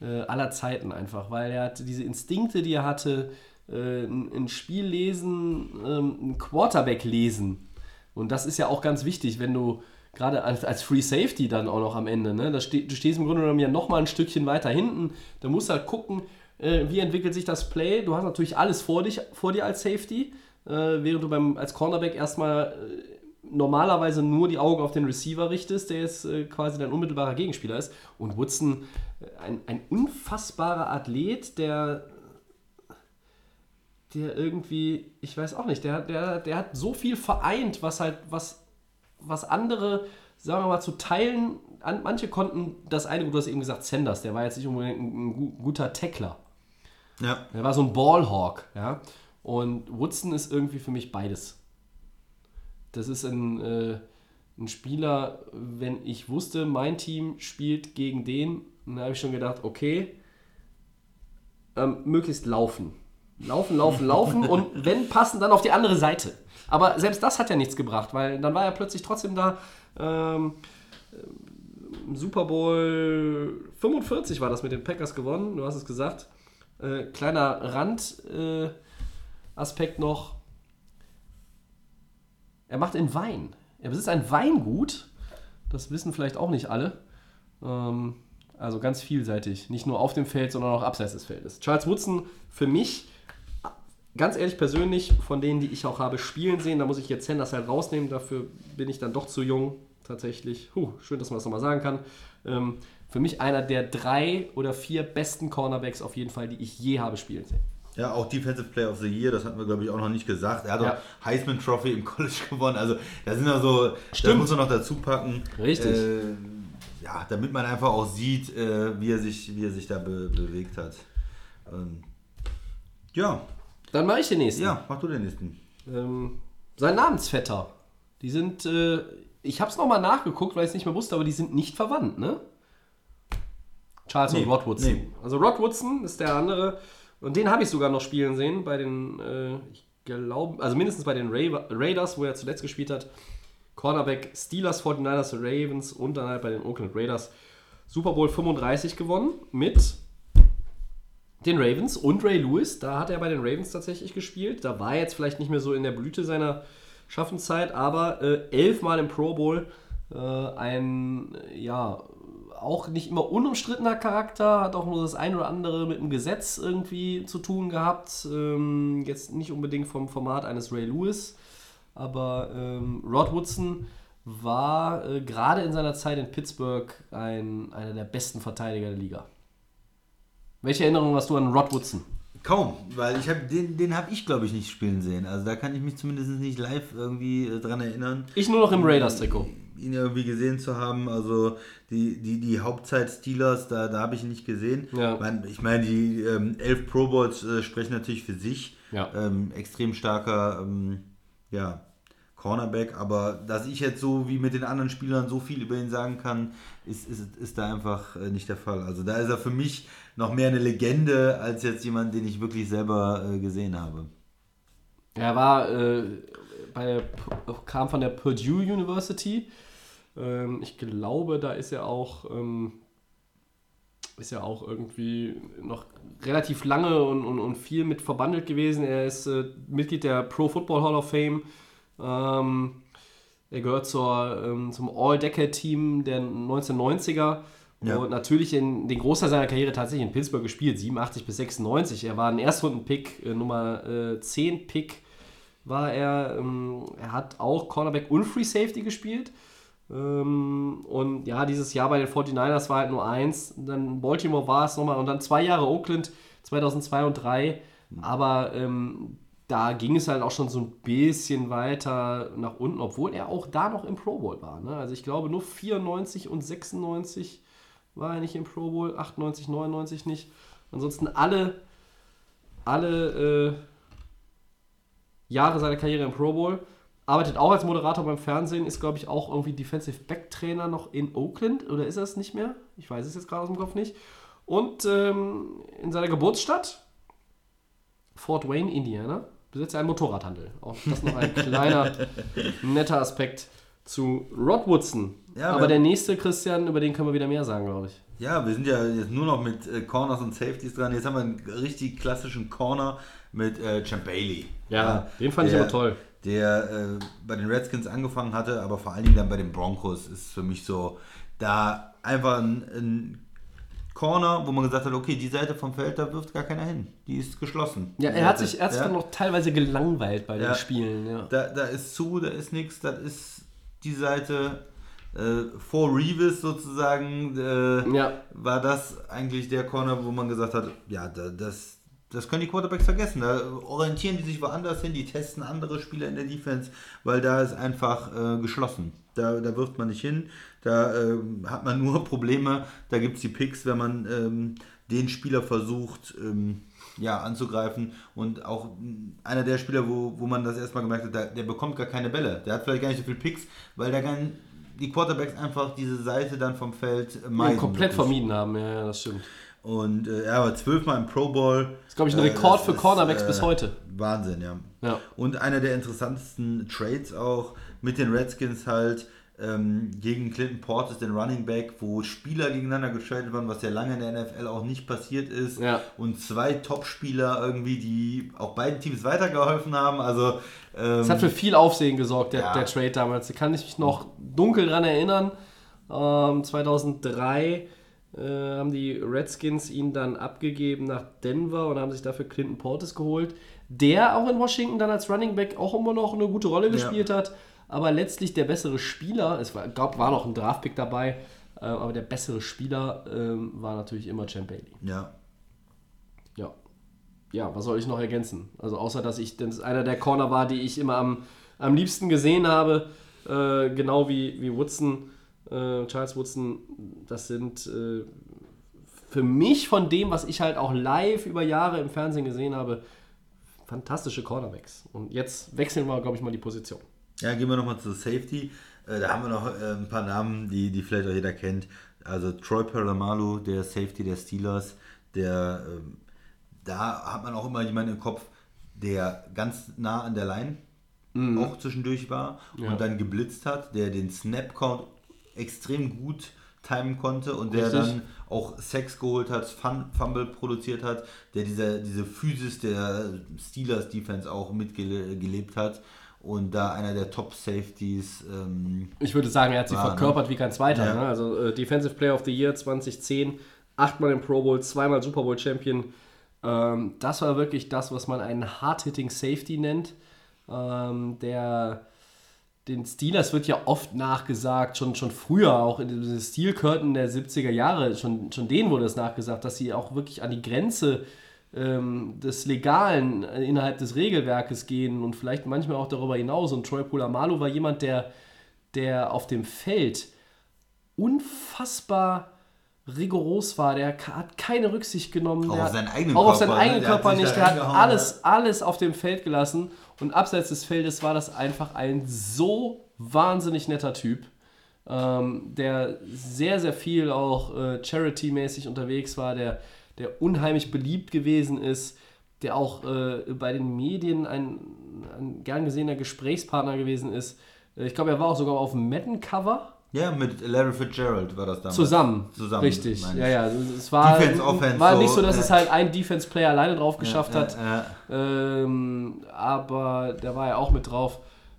äh, aller Zeiten einfach, weil er hatte diese Instinkte, die er hatte, äh, ein, ein Spiel lesen, ähm, ein Quarterback lesen. Und das ist ja auch ganz wichtig, wenn du gerade als, als Free Safety dann auch noch am Ende, ne? Da ste du stehst im Grunde genommen ja nochmal ein Stückchen weiter hinten. Da musst du halt gucken, äh, wie entwickelt sich das Play. Du hast natürlich alles vor, dich, vor dir als Safety, äh, während du beim, als Cornerback erstmal äh, normalerweise nur die Augen auf den Receiver richtest, der jetzt äh, quasi dein unmittelbarer Gegenspieler ist. Und Woodson, äh, ein, ein unfassbarer Athlet, der der irgendwie, ich weiß auch nicht, der, der, der hat so viel vereint, was halt, was, was andere, sagen wir mal, zu teilen, an, manche konnten das eine, du hast eben gesagt, Sanders, der war jetzt nicht unbedingt ein, ein gu- guter Tackler. Ja. Der war so ein Ballhawk, ja. Und Woodson ist irgendwie für mich beides. Das ist ein, äh, ein Spieler, wenn ich wusste, mein Team spielt gegen den, dann habe ich schon gedacht, okay, ähm, möglichst laufen. Laufen, laufen, laufen und wenn passen, dann auf die andere Seite. Aber selbst das hat ja nichts gebracht, weil dann war er plötzlich trotzdem da. Ähm, Super Bowl 45 war das mit den Packers gewonnen, du hast es gesagt. Äh, kleiner Randaspekt äh, noch. Er macht in Wein. Er besitzt ein Weingut. Das wissen vielleicht auch nicht alle. Ähm, also ganz vielseitig. Nicht nur auf dem Feld, sondern auch abseits des Feldes. Charles Woodson für mich, ganz ehrlich persönlich, von denen, die ich auch habe spielen sehen, da muss ich jetzt Sanders halt rausnehmen. Dafür bin ich dann doch zu jung, tatsächlich. Huh, schön, dass man das nochmal sagen kann. Ähm, für mich einer der drei oder vier besten Cornerbacks auf jeden Fall, die ich je habe spielen sehen. Ja, auch Defensive Player of the Year, das hatten wir, glaube ich, auch noch nicht gesagt. Er hat Ja. auch Heisman Trophy im College gewonnen. Also, da sind ja so, das Stimmt. muss man noch dazu packen. Richtig. Äh, ja, damit man einfach auch sieht, äh, wie, er sich, wie er sich da be bewegt hat. Ähm, ja, Dann mache ich den nächsten. ja, mach du den nächsten. Ähm, sein Namensvetter. Die sind, äh, ich habe es nochmal nachgeguckt, weil ich es nicht mehr wusste, aber die sind nicht verwandt, ne? Charles Nee, und Rod Woodson. nee. Also Rod Woodson ist der andere. Und den habe ich sogar noch spielen sehen bei den, äh, ich glaube, also mindestens bei den Ra Raiders, wo er zuletzt gespielt hat. Cornerback Steelers, 49ers, Ravens und dann halt bei den Oakland Raiders. Super Bowl 35 gewonnen mit den Ravens und Ray Lewis. Da hat er bei den Ravens tatsächlich gespielt. Da war er jetzt vielleicht nicht mehr so in der Blüte seiner Schaffenszeit, aber äh, elfmal im Pro Bowl. Äh, ein, ja, auch nicht immer unumstrittener Charakter, hat auch nur das ein oder andere mit dem Gesetz irgendwie zu tun gehabt. Ähm, jetzt nicht unbedingt vom Format eines Ray Lewis, aber ähm, Rod Woodson war äh, gerade in seiner Zeit in Pittsburgh ein, einer der besten Verteidiger der Liga. Welche Erinnerung hast du an Rod Woodson? Kaum, weil ich habe den, den habe ich, glaube ich, nicht spielen sehen. Also da kann ich mich zumindest nicht live irgendwie äh, dran erinnern. Ich nur noch im Raiders-Trikot. ihn irgendwie gesehen zu haben. Also die, die, die Hauptzeit Steelers, da, da habe ich ihn nicht gesehen. Ja. Ich meine, ich meine, die ähm, elf Pro Bowls äh, sprechen natürlich für sich. Ja. Ähm, extrem starker ähm, ja, Cornerback, aber dass ich jetzt so wie mit den anderen Spielern so viel über ihn sagen kann, ist, ist, ist da einfach äh, nicht der Fall. Also da ist er für mich noch mehr eine Legende als jetzt jemand, den ich wirklich selber äh, gesehen habe. Er war äh, bei kam von der Purdue University. Ähm, ich glaube, da ist er auch ähm, ist ja auch irgendwie noch relativ lange und, und, und viel mit verbandelt gewesen. Er ist äh, Mitglied der Pro Football Hall of Fame. Ähm, er gehört zur, ähm, zum All-Decade-Team der 1990er. Ja. Und natürlich in den Großteil seiner Karriere tatsächlich in Pittsburgh gespielt, 87 bis 96. Er war ein Erstrunden-Pick, äh, Nummer äh, 10 Pick war er. Ähm, er hat auch Cornerback und Free Safety gespielt. Ähm, und ja, dieses Jahr bei den 49ers war halt nur eins. Dann Baltimore war es nochmal und dann zwei Jahre Oakland 2002 und 2003. Aber ähm, da ging es halt auch schon so ein bisschen weiter nach unten, obwohl er auch da noch im Pro Bowl war. Ne? Also ich glaube nur 94 und 96 war er nicht im Pro Bowl, 98, 99 nicht. Ansonsten alle, alle äh, Jahre seiner Karriere im Pro Bowl. arbeitet auch als Moderator beim Fernsehen, ist, glaube ich, auch irgendwie Defensive Back Trainer noch in Oakland oder ist er es nicht mehr? Ich weiß es jetzt gerade aus dem Kopf nicht. Und ähm, in seiner Geburtsstadt, Fort Wayne, Indiana, besitzt einen Motorradhandel. Auch das noch ein kleiner, netter Aspekt zu Rod Woodson. Ja, Aber der nächste, Christian, über den können wir wieder mehr sagen, glaube ich. Ja, wir sind ja jetzt nur noch mit äh, Corners und Safeties dran. Jetzt haben wir einen richtig klassischen Corner mit äh, Champ Bailey. den fand ich der- aber toll. Der äh, bei den Redskins angefangen hatte, aber vor allen Dingen dann bei den Broncos ist für mich so, da einfach ein, ein Corner, wo man gesagt hat, okay, die Seite vom Feld, da wirft gar keiner hin. Die ist geschlossen. Ja, er hat sich, er sich Ja. dann noch teilweise gelangweilt bei den Ja. Spielen. Ja. Da, da ist zu, da ist nichts, das ist die Seite äh, vor Revis sozusagen, äh, Ja. war das eigentlich der Corner, wo man gesagt hat, ja, da, das, das können die Quarterbacks vergessen. Da orientieren die sich woanders hin, die testen andere Spieler in der Defense, weil da ist einfach äh, geschlossen. Da, da wirft man nicht hin, da ähm, hat man nur Probleme, da gibt es die Picks, wenn man ähm, den Spieler versucht, ähm, ja, anzugreifen und auch mh, einer der Spieler, wo, wo man das erstmal gemerkt hat, der, der bekommt gar keine Bälle. Der hat vielleicht gar nicht so viele Picks, weil der nicht, die Quarterbacks einfach diese Seite dann vom Feld äh, Ja, meiden. komplett vermieden haben, ja, ja, das stimmt. Und äh, er war zwölfmal im Pro Bowl. ist, glaub ich, ein Äh, Rekord das für ist, Cornerbacks äh, bis heute. Wahnsinn, ja. Ja. Und einer der interessantesten Trades auch mit den Redskins halt ähm, gegen Clinton Portis, den Running Back, wo Spieler gegeneinander getradet waren, was ja lange in der NFL auch nicht passiert ist. Ja. Und zwei Top-Spieler irgendwie, die auch beiden Teams weitergeholfen haben. Also ähm, Es hat für viel Aufsehen gesorgt, der, Ja. der Trade damals. Da kann ich mich noch dunkel dran erinnern. Ähm, 2003 äh, haben die Redskins ihn dann abgegeben nach Denver und haben sich dafür Clinton Portis geholt, der auch in Washington dann als Running Back auch immer noch eine gute Rolle gespielt hat, aber letztlich der bessere Spieler, es war, glaub, war noch ein Draftpick dabei, äh, aber der bessere Spieler ähm, war natürlich immer Champ Bailey. ja. Ja. Ja, was soll ich noch ergänzen? Also außer, dass ich das einer der Corner war, die ich immer am, am liebsten gesehen habe, äh, genau wie, wie Woodson, äh, Charles Woodson, das sind äh, für mich von dem, was ich halt auch live über Jahre im Fernsehen gesehen habe, fantastische Cornerbacks. Und jetzt wechseln wir, glaube ich, mal die Position. Ja, gehen wir nochmal zu Safety. Äh, da haben wir noch äh, ein paar Namen, die, die vielleicht auch jeder kennt. Also Troy Polamalu, der Safety der Steelers, der ähm, da hat man auch immer jemanden im Kopf, der ganz nah an der Line auch zwischendurch war Ja. und dann geblitzt hat, der den Snap-Count extrem gut timen konnte und der Richtig. dann auch Sex geholt hat, Fumble produziert hat, der diese, diese Physis der Steelers Defense auch mitgelebt hat und da einer der Top Safeties ähm, Ich würde sagen, er hat sie War, ne? verkörpert wie kein zweiter. Ja. Ne? Also äh, Defensive Player of the Year 2010, achtmal im Pro Bowl, zweimal Super Bowl Champion. Ähm, das war wirklich das, was man einen Hard-Hitting Safety nennt. Ähm, der den Steelers wird ja oft nachgesagt, schon, schon früher, auch in den Steel Curtain der 70er Jahre, schon, schon denen wurde es nachgesagt, dass sie auch wirklich an die Grenze ähm, des Legalen äh, innerhalb des Regelwerkes gehen und vielleicht manchmal auch darüber hinaus. Und Troy Polamalu war jemand, der, der auf dem Feld unfassbar rigoros war. Der hat keine Rücksicht genommen. Auch der auf seinen eigenen auch auf Körper, seinen ne? eigenen Körper nicht. Der hat alles, alles auf dem Feld gelassen. Und abseits des Feldes war das einfach ein so wahnsinnig netter Typ, ähm, der sehr, sehr viel auch äh, Charity-mäßig unterwegs war, der, der unheimlich beliebt gewesen ist, der auch äh, bei den Medien ein, ein gern gesehener Gesprächspartner gewesen ist. Äh, Ich glaube, er war auch sogar auf dem Madden-Cover. ja mit Larry Fitzgerald war das damals. Zusammen. Zusammen, Richtig. Ja, ja. Also Es war, Defense, Offense, war nicht so, dass ja. es halt ein Defense-Player alleine drauf geschafft Ja, hat. Ähm, aber da war er auch mit drauf.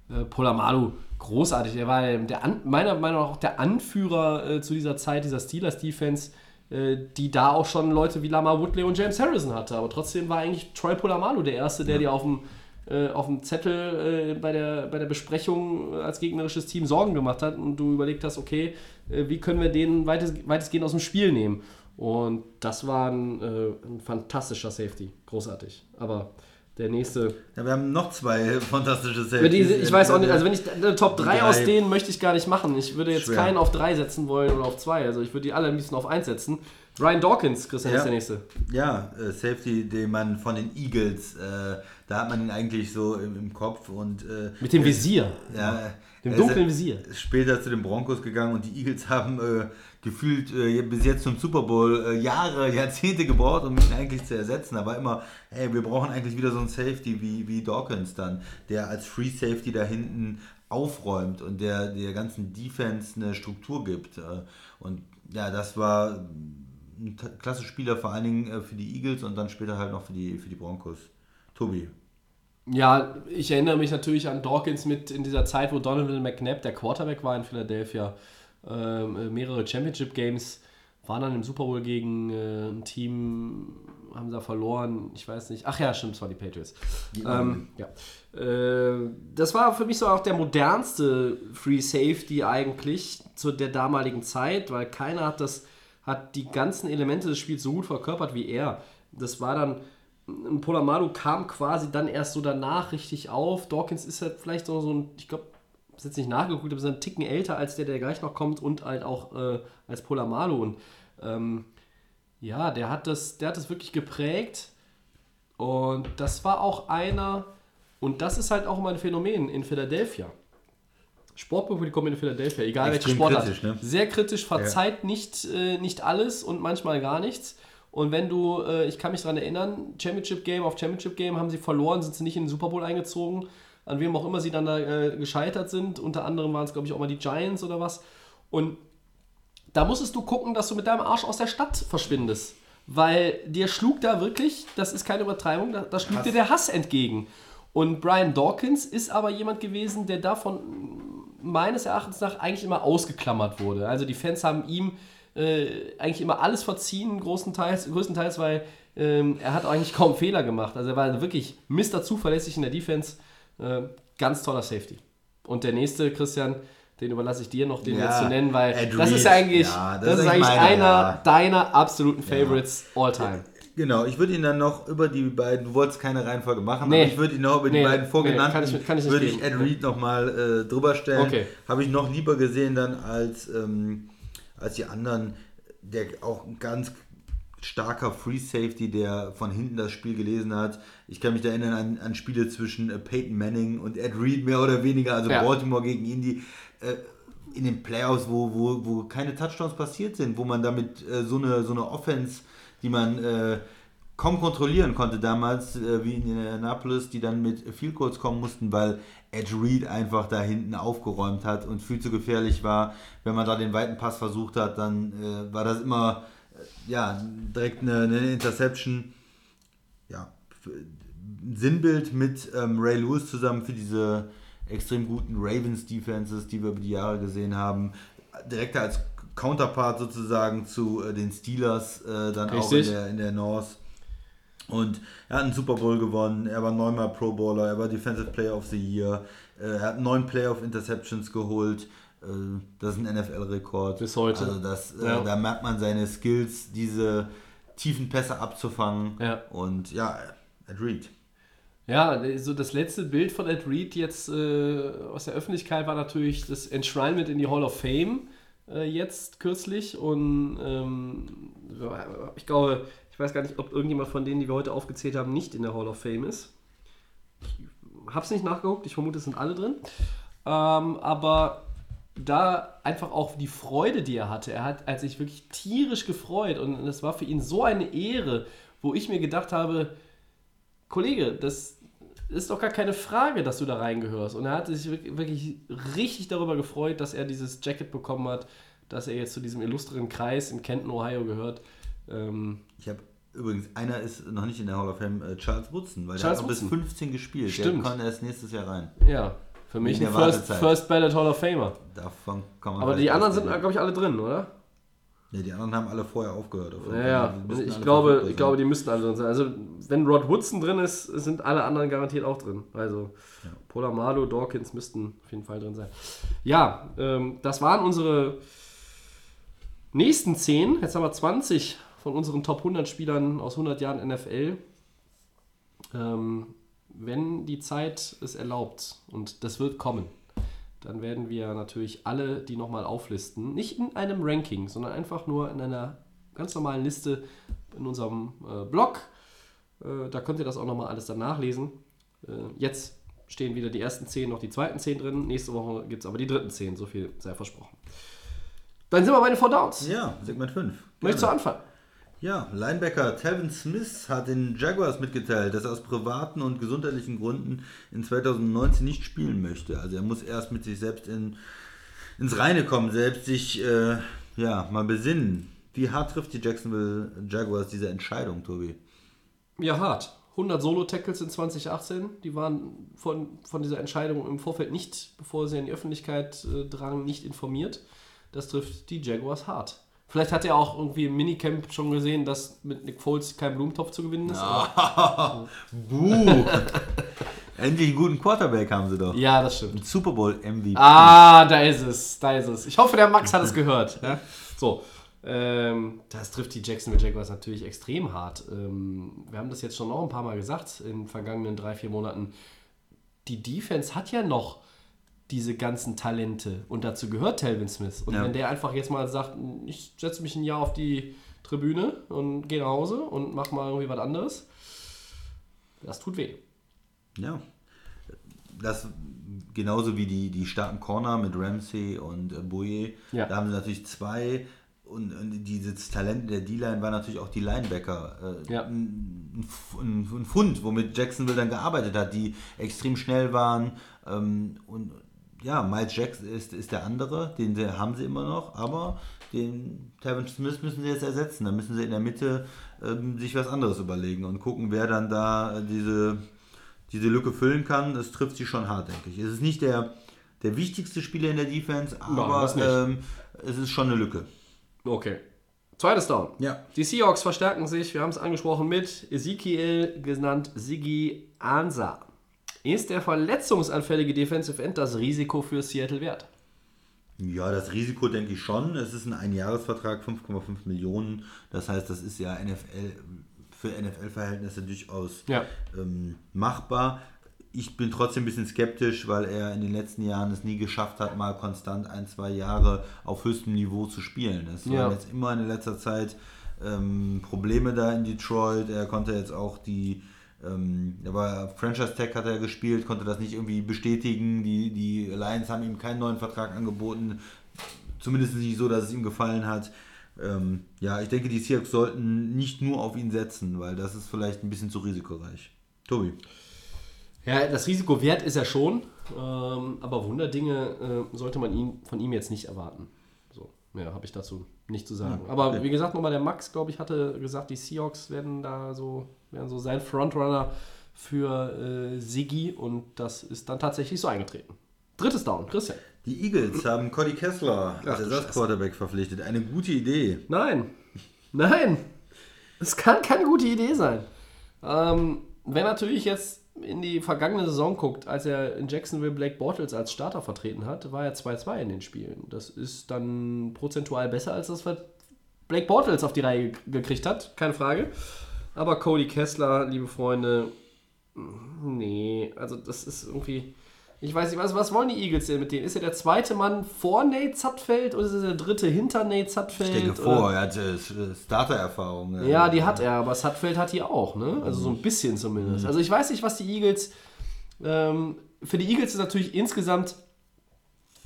Äh, Polamalu, großartig. Er war der meiner Meinung nach auch der Anführer äh, zu dieser Zeit, dieser Steelers-Defense, äh, die da auch schon Leute wie Lamar Woodley und James Harrison hatte. Aber trotzdem war eigentlich Troy Polamalu der Erste, der dir auf dem, äh, auf dem Zettel äh, bei, der, bei der Besprechung äh, als gegnerisches Team Sorgen gemacht hat und du überlegt hast, okay, äh, wie können wir den weitest, weitestgehend aus dem Spiel nehmen. Und das war ein, äh, ein fantastischer Safety. Großartig. Aber der nächste. ja, wir haben noch zwei fantastische diese, ich weiß auch nicht, also wenn ich eine Top 3 Drei. aus denen möchte ich gar nicht machen. Ich würde jetzt Schwer. keinen auf 3 setzen wollen oder auf 2. Also ich würde die alle am liebsten auf 1 setzen, Ryan Dawkins, Christian, Ja. ist der nächste. Ja, äh, Safety, den man von den Eagles, äh, da hat man ihn eigentlich so im, im Kopf und äh, Mit dem Visier. ja, Dem dunklen ist Visier. später zu den Broncos gegangen und die Eagles haben äh, gefühlt äh, bis jetzt zum Super Bowl äh, Jahre, Jahrzehnte gebraucht, um ihn eigentlich zu ersetzen. Aber immer, hey, wir brauchen eigentlich wieder so einen Safety wie, wie Dawkins dann, der als Free Safety da hinten aufräumt und der der ganzen Defense eine Struktur gibt. Äh, und ja, das war ein klasse Spieler, vor allen Dingen äh, für die Eagles und dann später halt noch für die, für die Broncos. Tobi. Ja, ich erinnere mich natürlich an Dawkins mit in dieser Zeit, wo Donovan McNabb der Quarterback war in Philadelphia. Ähm, äh, mehrere Championship Games waren dann im Super Bowl gegen äh, ein Team, haben da verloren. Ich weiß nicht. Ach ja, stimmt, es waren die Patriots. Ähm, ja. Äh, das war für mich so auch der modernste Free Safety eigentlich zu der damaligen Zeit, weil keiner hat das hat die ganzen Elemente des Spiels so gut verkörpert wie er. Das war dann Polamalu kam quasi dann erst so danach richtig auf. Dawkins ist halt vielleicht so, so ein, ich glaube, ich habe jetzt nicht nachgeguckt, aber ist ein Ticken älter als der, der gleich noch kommt und halt auch äh, als Polamalu. Und ähm, ja, der hat, das, der hat das wirklich geprägt. Und das war auch einer, und das ist halt auch immer ein Phänomen in Philadelphia. Sportpublikum in Philadelphia, egal welche Extrem Sportart. kritisch, ne? Sehr kritisch, verzeiht nicht, äh, nicht alles und manchmal gar nichts. Und wenn du, äh, ich kann mich daran erinnern, Championship Game auf Championship Game haben sie verloren, sind sie nicht in den Super Bowl eingezogen, an wem auch immer sie dann da äh, gescheitert sind. Unter anderem waren es, glaube ich, auch mal die Giants oder was. Und da musstest du gucken, dass du mit deinem Arsch aus der Stadt verschwindest. Weil dir schlug da wirklich, das ist keine Übertreibung, da, da schlug dir der Hass entgegen. Und Brian Dawkins ist aber jemand gewesen, der davon meines Erachtens nach eigentlich immer ausgeklammert wurde. Also die Fans haben ihm äh, eigentlich immer alles verziehen, großenteils, größtenteils, weil ähm, er hat eigentlich kaum Fehler gemacht. Also er war wirklich Mr. zuverlässig in der Defense. Äh, ganz toller Safety. Und der nächste, Christian, den überlasse ich dir noch, den Ja, jetzt zu nennen, weil Ed das Reed. ist ja eigentlich, Ja, das ist eigentlich einer ja. deiner absoluten Favorites all time. Genau, ich würde ihn dann noch über die beiden, du wolltest keine Reihenfolge machen, Nee. aber ich würde ihn noch über die Nee, beiden nee, vorgenannten, kann ich- kann ich nicht würde ich. Ed Reed nochmal äh, drüber stellen. Okay. Habe ich noch lieber gesehen dann als, ähm, als die anderen, der auch ganz starker Free Safety, der von hinten das Spiel gelesen hat. Ich kann mich da erinnern an, an Spiele zwischen äh, Peyton Manning und Ed Reed mehr oder weniger, also Ja. Baltimore gegen Indy. Äh, in den Playoffs, wo, wo, wo keine Touchdowns passiert sind, wo man damit äh, so, eine, so eine Offense, die man äh, kaum kontrollieren konnte damals, äh, wie in Indianapolis, die dann mit Field Goals kommen mussten, weil Ed Reed einfach da hinten aufgeräumt hat und viel zu gefährlich war. Wenn man da den weiten Pass versucht hat, dann war das immer ja, direkt eine, eine Interception. Ja, Sinnbild mit ähm, Ray Lewis zusammen für diese extrem guten Ravens Defenses, die wir über die Jahre gesehen haben. Direkt als Counterpart sozusagen zu äh, den Steelers, äh, dann auch in Richtig. der, in der North. Und er hat einen Super Bowl gewonnen, er war neunmal Pro Bowler, er war Defensive Player of the Year, äh, er hat neun Playoff Interceptions geholt. Äh, Das ist ein NFL-Rekord. Bis heute. Also das, äh, Ja. da merkt man seine Skills, diese tiefen Pässe abzufangen. Ja. Und ja, Ed Reed. Ja, so das letzte Bild von Ed Reed jetzt äh, aus der Öffentlichkeit war natürlich das Enshrinement in die Hall of Fame äh, jetzt kürzlich und ähm, ich glaube, ich weiß gar nicht, ob irgendjemand von denen, die wir heute aufgezählt haben, nicht in der Hall of Fame ist. Ich habe es nicht nachgeguckt, ich vermute, es sind alle drin. Ähm, aber da einfach auch die Freude, die er hatte. Er hat hat sich wirklich tierisch gefreut und es war für ihn so eine Ehre, wo ich mir gedacht habe, Kollege, das ist doch gar keine Frage, dass du da reingehörst. Und er hat sich wirk- wirklich richtig darüber gefreut, dass er dieses Jacket bekommen hat, dass er jetzt zu diesem illustren Kreis in Kenton, Ohio gehört. Ähm, Ich habe übrigens, einer ist noch nicht in der Hall of Fame, äh, Charles Woodson, weil Charles der hat noch bis Woodson. 15 gespielt. Stimmt. Der kann erst nächstes Jahr rein. ja, für mich In ein First. First Ballot Hall of Famer. Davon kann man Aber vielleicht die anderen sind, glaube ich, alle drin, oder? Nee, die anderen haben alle vorher aufgehört. Ja, ja. Ich glaube, ich glaube, die müssten alle drin sein. Also, wenn Rod Woodson drin ist, sind alle anderen garantiert auch drin. Also, Polamalo, Dawkins müssten auf jeden Fall drin sein. Ja, ähm, das waren unsere nächsten 10. Jetzt haben wir 20 von unseren Top 100 Spielern aus 100 Jahren NFL. Ähm, wenn die Zeit es erlaubt, und das wird kommen, dann werden wir natürlich alle die nochmal auflisten. Nicht in einem Ranking, sondern einfach nur in einer ganz normalen Liste in unserem äh, Blog. Äh, da könnt ihr das auch nochmal alles dann nachlesen. Äh, jetzt stehen wieder die ersten 10, noch die zweiten 10 drin. Nächste Woche gibt es aber die dritten 10, so viel sei versprochen. Dann sind wir bei den Four Downs. Ja, Segment 5. Möchtest du anfangen? Ja, Linebacker Tevin Smith hat den Jaguars mitgeteilt, dass er aus privaten und gesundheitlichen Gründen in 2019 nicht spielen möchte. Also er muss erst mit sich selbst in, ins Reine kommen, selbst sich äh, ja, mal besinnen. Wie hart trifft die Jacksonville Jaguars diese Entscheidung, Tobi? Ja, hart. 100 Solo-Tackles in 2018, die waren von, von dieser Entscheidung im Vorfeld nicht, bevor sie in die Öffentlichkeit äh, drangen, nicht informiert. Das trifft die Jaguars hart. Vielleicht hat er auch irgendwie im Minicamp schon gesehen, dass mit Nick Foles kein Blumentopf zu gewinnen ist. Buh! Endlich einen guten Quarterback haben sie doch. Ja, das stimmt. Ein Super Bowl MVP. Ah, da ist es, da ist es. Ich hoffe, der Max hat es gehört. Ja? So, ähm, das trifft die Jacksonville Jaguars natürlich extrem hart. Ähm, wir haben das jetzt schon noch ein paar Mal gesagt in den vergangenen drei, vier Monaten. Die Defense hat ja noch diese ganzen Talente und dazu gehört Telvin Smith. Und Ja. wenn der einfach jetzt mal sagt, ich setze mich ein Jahr auf die Tribüne und gehe nach Hause und mach mal irgendwie was anderes, das tut weh. Ja. Das genauso wie die, die starken Corner mit Ramsey und äh, Boye. Ja. Da haben sie natürlich zwei. Und, und dieses Talent der D-Line war natürlich auch die Linebacker. Äh, Ja. ein, ein, ein Fund, womit Jacksonville dann gearbeitet hat, die extrem schnell waren. Ähm, und ja, Miles Jackson ist, ist der andere, den haben sie immer noch, aber den Tevin Smith müssen sie jetzt ersetzen. Da müssen sie in der Mitte ähm, sich was anderes überlegen und gucken, wer dann da äh, diese, diese Lücke füllen kann. Das trifft sie schon hart, denke ich. Es ist nicht der, der wichtigste Spieler in der Defense, aber nicht. ähm, es ist schon eine Lücke. Okay. Zweites Down. Ja. Die Seahawks verstärken sich, wir haben es angesprochen, mit Ezekiel, genannt Sigi Ansa. Ist der verletzungsanfällige Defensive End das Risiko für Seattle wert? Ja, das Risiko denke ich schon. Es ist ein Einjahresvertrag, 5,5 Millionen. Das heißt, das ist ja NFL für NFL-Verhältnisse durchaus Ja. ähm, machbar. Ich bin trotzdem ein bisschen skeptisch, weil er in den letzten Jahren es nie geschafft hat, mal konstant ein, zwei Jahre auf höchstem Niveau zu spielen. Das Ja. waren jetzt immer in letzter Zeit ähm, Probleme da in Detroit. Er konnte jetzt auch die, ähm, aber Franchise Tag hat er gespielt, konnte das nicht irgendwie bestätigen. Die, die Lions haben ihm keinen neuen Vertrag angeboten. Zumindest nicht so, dass es ihm gefallen hat. Ähm, ja, ich denke, die Seahawks sollten nicht nur auf ihn setzen, weil das ist vielleicht ein bisschen zu risikoreich. Tobi. Ja, das Risiko wert ist er schon, ähm, aber Wunderdinge äh, sollte man ihn, von ihm jetzt nicht erwarten. So, mehr habe ich dazu nicht zu sagen. aber okay. wie gesagt, nochmal der Max, glaube ich, hatte gesagt, die Seahawks werden da so, werden so sein Frontrunner für äh, Siggi und das ist dann tatsächlich so eingetreten. Drittes Down, Christian. Die Eagles haben Cody Kessler als Ersatzquarterback verpflichtet. Eine gute Idee. Nein. Nein. Es kann keine gute Idee sein. Ähm, wenn natürlich jetzt in die vergangene Saison guckt, als er in Jacksonville Blake Bortles als Starter vertreten hat, war er 2-2 in den Spielen. Das ist dann prozentual besser, als das was Blake Bortles auf die Reihe ge- gekriegt hat, keine Frage. Aber Cody Kessler, liebe Freunde, nee, also das ist irgendwie. Ich weiß nicht, was, was wollen die Eagles denn mit denen? Ist er der zweite Mann vor Nate Sudfeld oder ist er der dritte hinter Nate Sudfeld? Ich denke oder? vor, er hat Starter-Erfahrung. Ja, die hat er, aber Sudfeld hat die auch, ne? Also so ein bisschen zumindest. Also ich weiß nicht, was die Eagles. Ähm, für die Eagles ist natürlich insgesamt,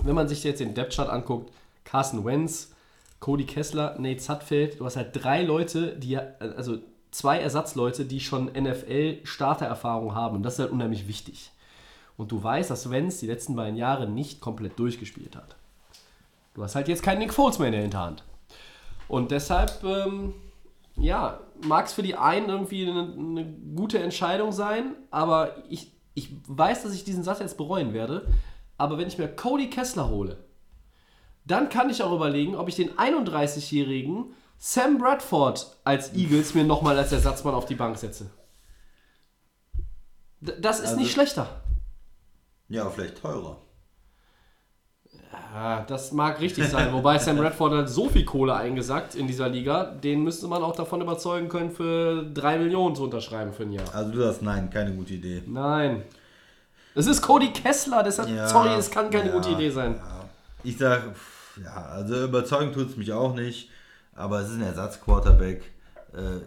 wenn man sich jetzt den Depth-Chart anguckt, Carson Wentz, Cody Kessler, Nate Sudfeld, du hast halt drei Leute, die, also zwei Ersatzleute, die schon NFL-Startererfahrung haben. Und das ist halt unheimlich wichtig. Und du weißt, dass Wentz die letzten beiden Jahre nicht komplett durchgespielt hat. Du hast halt jetzt keinen Nick Foles mehr in der Hinterhand. Und deshalb, ähm, ja, mag es für die einen irgendwie eine, eine gute Entscheidung sein, aber ich, ich weiß, dass ich diesen Satz jetzt bereuen werde. Aber wenn ich mir Cody Kessler hole, dann kann ich auch überlegen, ob ich den 31-jährigen Sam Bradford als Eagles mir nochmal als Ersatzmann auf die Bank setze. D das ist Also- nicht schlechter. Ja, vielleicht teurer. Ja, das mag richtig sein, wobei Sam Bradford hat so viel Kohle eingesackt in dieser Liga, den müsste man auch davon überzeugen können, für 3 Millionen zu unterschreiben für ein Jahr. Also du sagst, nein, keine gute Idee. Nein. Es ist Cody Kessler, deshalb, Ja, sorry, es kann keine ja, gute Idee sein. Ich sag, ja, also überzeugen tut es mich auch nicht. Aber es ist ein Ersatzquarterback. Äh,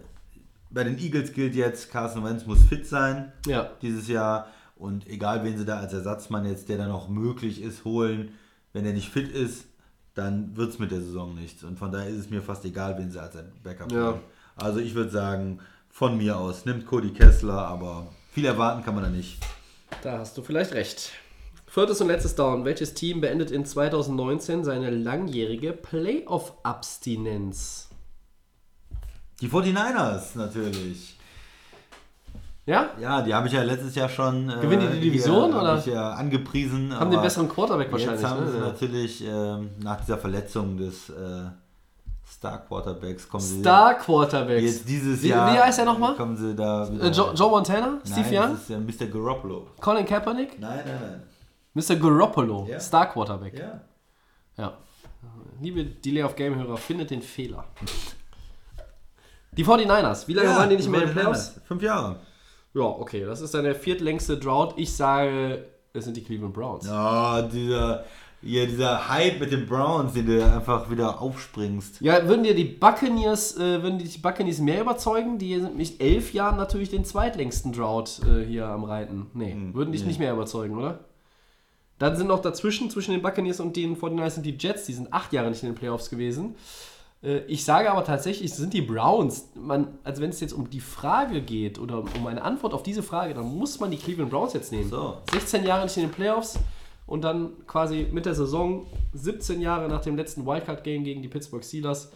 bei den Eagles gilt jetzt, Carson Wentz muss fit sein Ja. dieses Jahr. Und egal, wen sie da als Ersatzmann jetzt, der da noch möglich ist, holen, wenn er nicht fit ist, dann wird es mit der Saison nichts. Und von daher ist es mir fast egal, wen sie als Backup Ja. holen. Also ich würde sagen, von mir aus, nimmt Cody Kessler, aber viel erwarten kann man da nicht. Da hast du vielleicht recht. Viertes und letztes Down. Welches Team beendet in 2019 seine langjährige Playoff-Abstinenz? Die 49ers natürlich. Ja? Ja, die habe ich ja letztes Jahr schon. äh, Gewinnen die die Division, hier, oder? Ich ja angepriesen. Haben den besseren Quarterback wahrscheinlich. Jetzt haben ne? sie natürlich ähm, nach dieser Verletzung des äh, Star Quarterbacks kommen sie Star Quarterbacks. jetzt dieses wie, Jahr. Wie heißt er nochmal? Kommen sie da. Äh, Joe, Joe Montana? Steve nein, Young? Das ist ja Mr. Garoppolo. Colin Kaepernick? Nein, nein, nein. Mr. Garoppolo. Ja. Star Quarterback. Ja. Ja. Liebe Delay of Game-Hörer, findet den Fehler. Die 49ers, wie lange waren die nicht mehr in den Playoffs? Fünf Jahre. Ja, okay, das ist dann der viertlängste Drought. Ich sage, es sind die Cleveland Browns. Ja, dieser, ja, dieser Hype mit den Browns, den du einfach wieder aufspringst. Ja, würden dir die Buccaneers, äh, würden die Buccaneers mehr überzeugen? Die sind mit elf Jahren natürlich den zweitlängsten Drought äh, hier am Reiten. Nee, würden dich nee. nicht mehr überzeugen, oder? Dann sind noch dazwischen, zwischen den Buccaneers und den 49ers sind die Jets, die sind acht Jahre nicht in den Playoffs gewesen. Äh, ich sage aber tatsächlich, es sind die Browns. Man, also wenn es jetzt um die Frage geht oder um eine Antwort auf diese Frage, dann muss man die Cleveland Browns jetzt nehmen. So. 16 Jahre nicht in den Playoffs und dann quasi mit der Saison 17 Jahre nach dem letzten Wildcard-Game gegen die Pittsburgh Steelers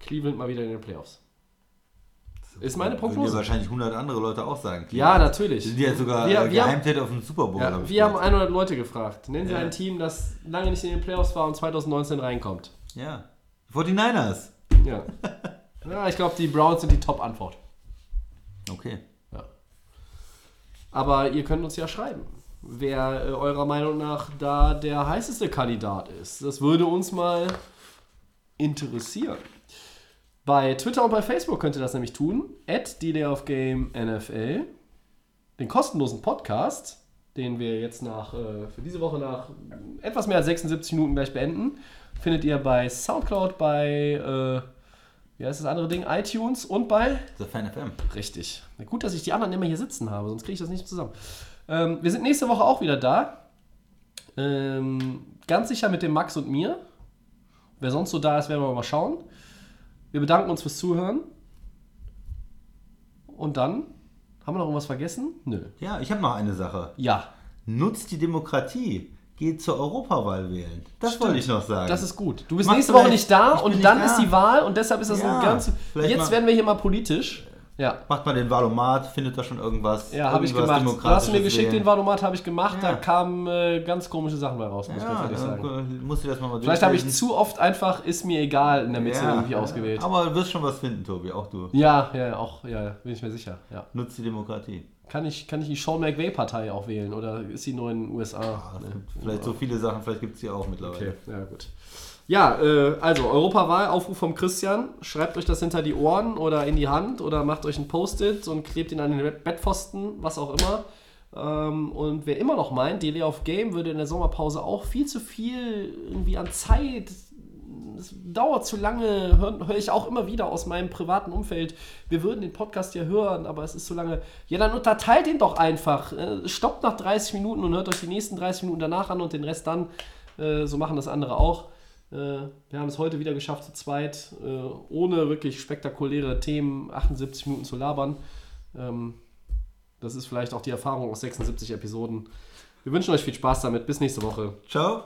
Cleveland mal wieder in den Playoffs. Ist meine Prognose. wahrscheinlich 100 andere Leute auch sagen. Ja, natürlich. Die sind ja sogar Wir- äh, wir haben- Geheimtäter auf dem Super Bowl. Ja, wir haben gehört. 100 Leute gefragt. Nennen Sie Ja. ein Team, das lange nicht in den Playoffs war und 2019 reinkommt. Ja. 49ers. Ja. ja ich glaube, die Browns sind die Top-Antwort. Okay. Ja. Aber ihr könnt uns ja schreiben, wer äh, eurer Meinung nach da der heißeste Kandidat ist. Das würde uns mal interessieren. Bei Twitter und bei Facebook könnt ihr das nämlich tun. At NFL. Den kostenlosen Podcast, den wir jetzt nach, äh, für diese Woche nach etwas mehr als 76 Minuten gleich beenden, findet ihr bei Soundcloud, bei, äh, wie heißt das andere Ding, iTunes und bei The Fan FM. Richtig. Gut, dass ich die anderen immer hier sitzen habe, sonst kriege ich das nicht zusammen. Ähm, wir sind nächste Woche auch wieder da. Ähm, ganz sicher mit dem Max und mir. Wer sonst so da ist, werden wir mal schauen. Wir bedanken uns fürs Zuhören. Und dann haben wir noch irgendwas vergessen? Nö. Ja, ich habe noch eine Sache. Ja, Nutzt die Demokratie. Geht zur Europawahl wählen. Das wollte ich noch sagen. das ist gut. Du bist Mach nächste Woche nicht da und nicht dann da. ist die Wahl und deshalb ist das Ja, ein ganz. Jetzt mal- werden wir hier mal politisch. Ja. Macht mal den Valomat, findet da schon irgendwas. Ja, habe ich gemacht. Du hast mir geschickt, den Valomat habe ich gemacht. Da Ja. kamen äh, ganz komische Sachen bei raus, muss ganz Ja, ehrlich sagen. musst du das mal, mal Vielleicht habe ich zu oft einfach, ist mir egal, in der Mitte Ja, irgendwie ausgewählt. Aber du wirst schon was finden, Tobi, auch du. Ja, ja, auch, ja, bin ich mir sicher. Ja. Nutzt die Demokratie. Kann ich, kann ich die Sean McVay-Partei auch wählen oder ist sie nur in den USA? Gibt Vielleicht so viele Sachen, vielleicht gibt es die auch mittlerweile. Okay, ja gut. Ja, äh, also Europawahl, Aufruf vom Christian. Schreibt euch das hinter die Ohren oder in die Hand oder macht euch ein Post-it und klebt ihn an den Bettpfosten, was auch immer. Ähm, und wer immer noch meint, Delay of Game würde in der Sommerpause auch viel zu viel irgendwie an Zeit, es dauert zu lange, höre hör ich auch immer wieder aus meinem privaten Umfeld. Wir würden den Podcast ja hören, aber es ist zu lange. Ja, dann unterteilt den doch einfach. Äh, Stoppt nach 30 Minuten und hört euch die nächsten 30 Minuten danach an und den Rest dann. Äh, so machen das andere auch. Äh, wir haben es heute wieder geschafft, zu zweit, äh, ohne wirklich spektakuläre Themen 78 Minuten zu labern. Ähm, das ist vielleicht auch die Erfahrung aus 76 Episoden. Wir wünschen euch viel Spaß damit. Bis nächste Woche. Ciao.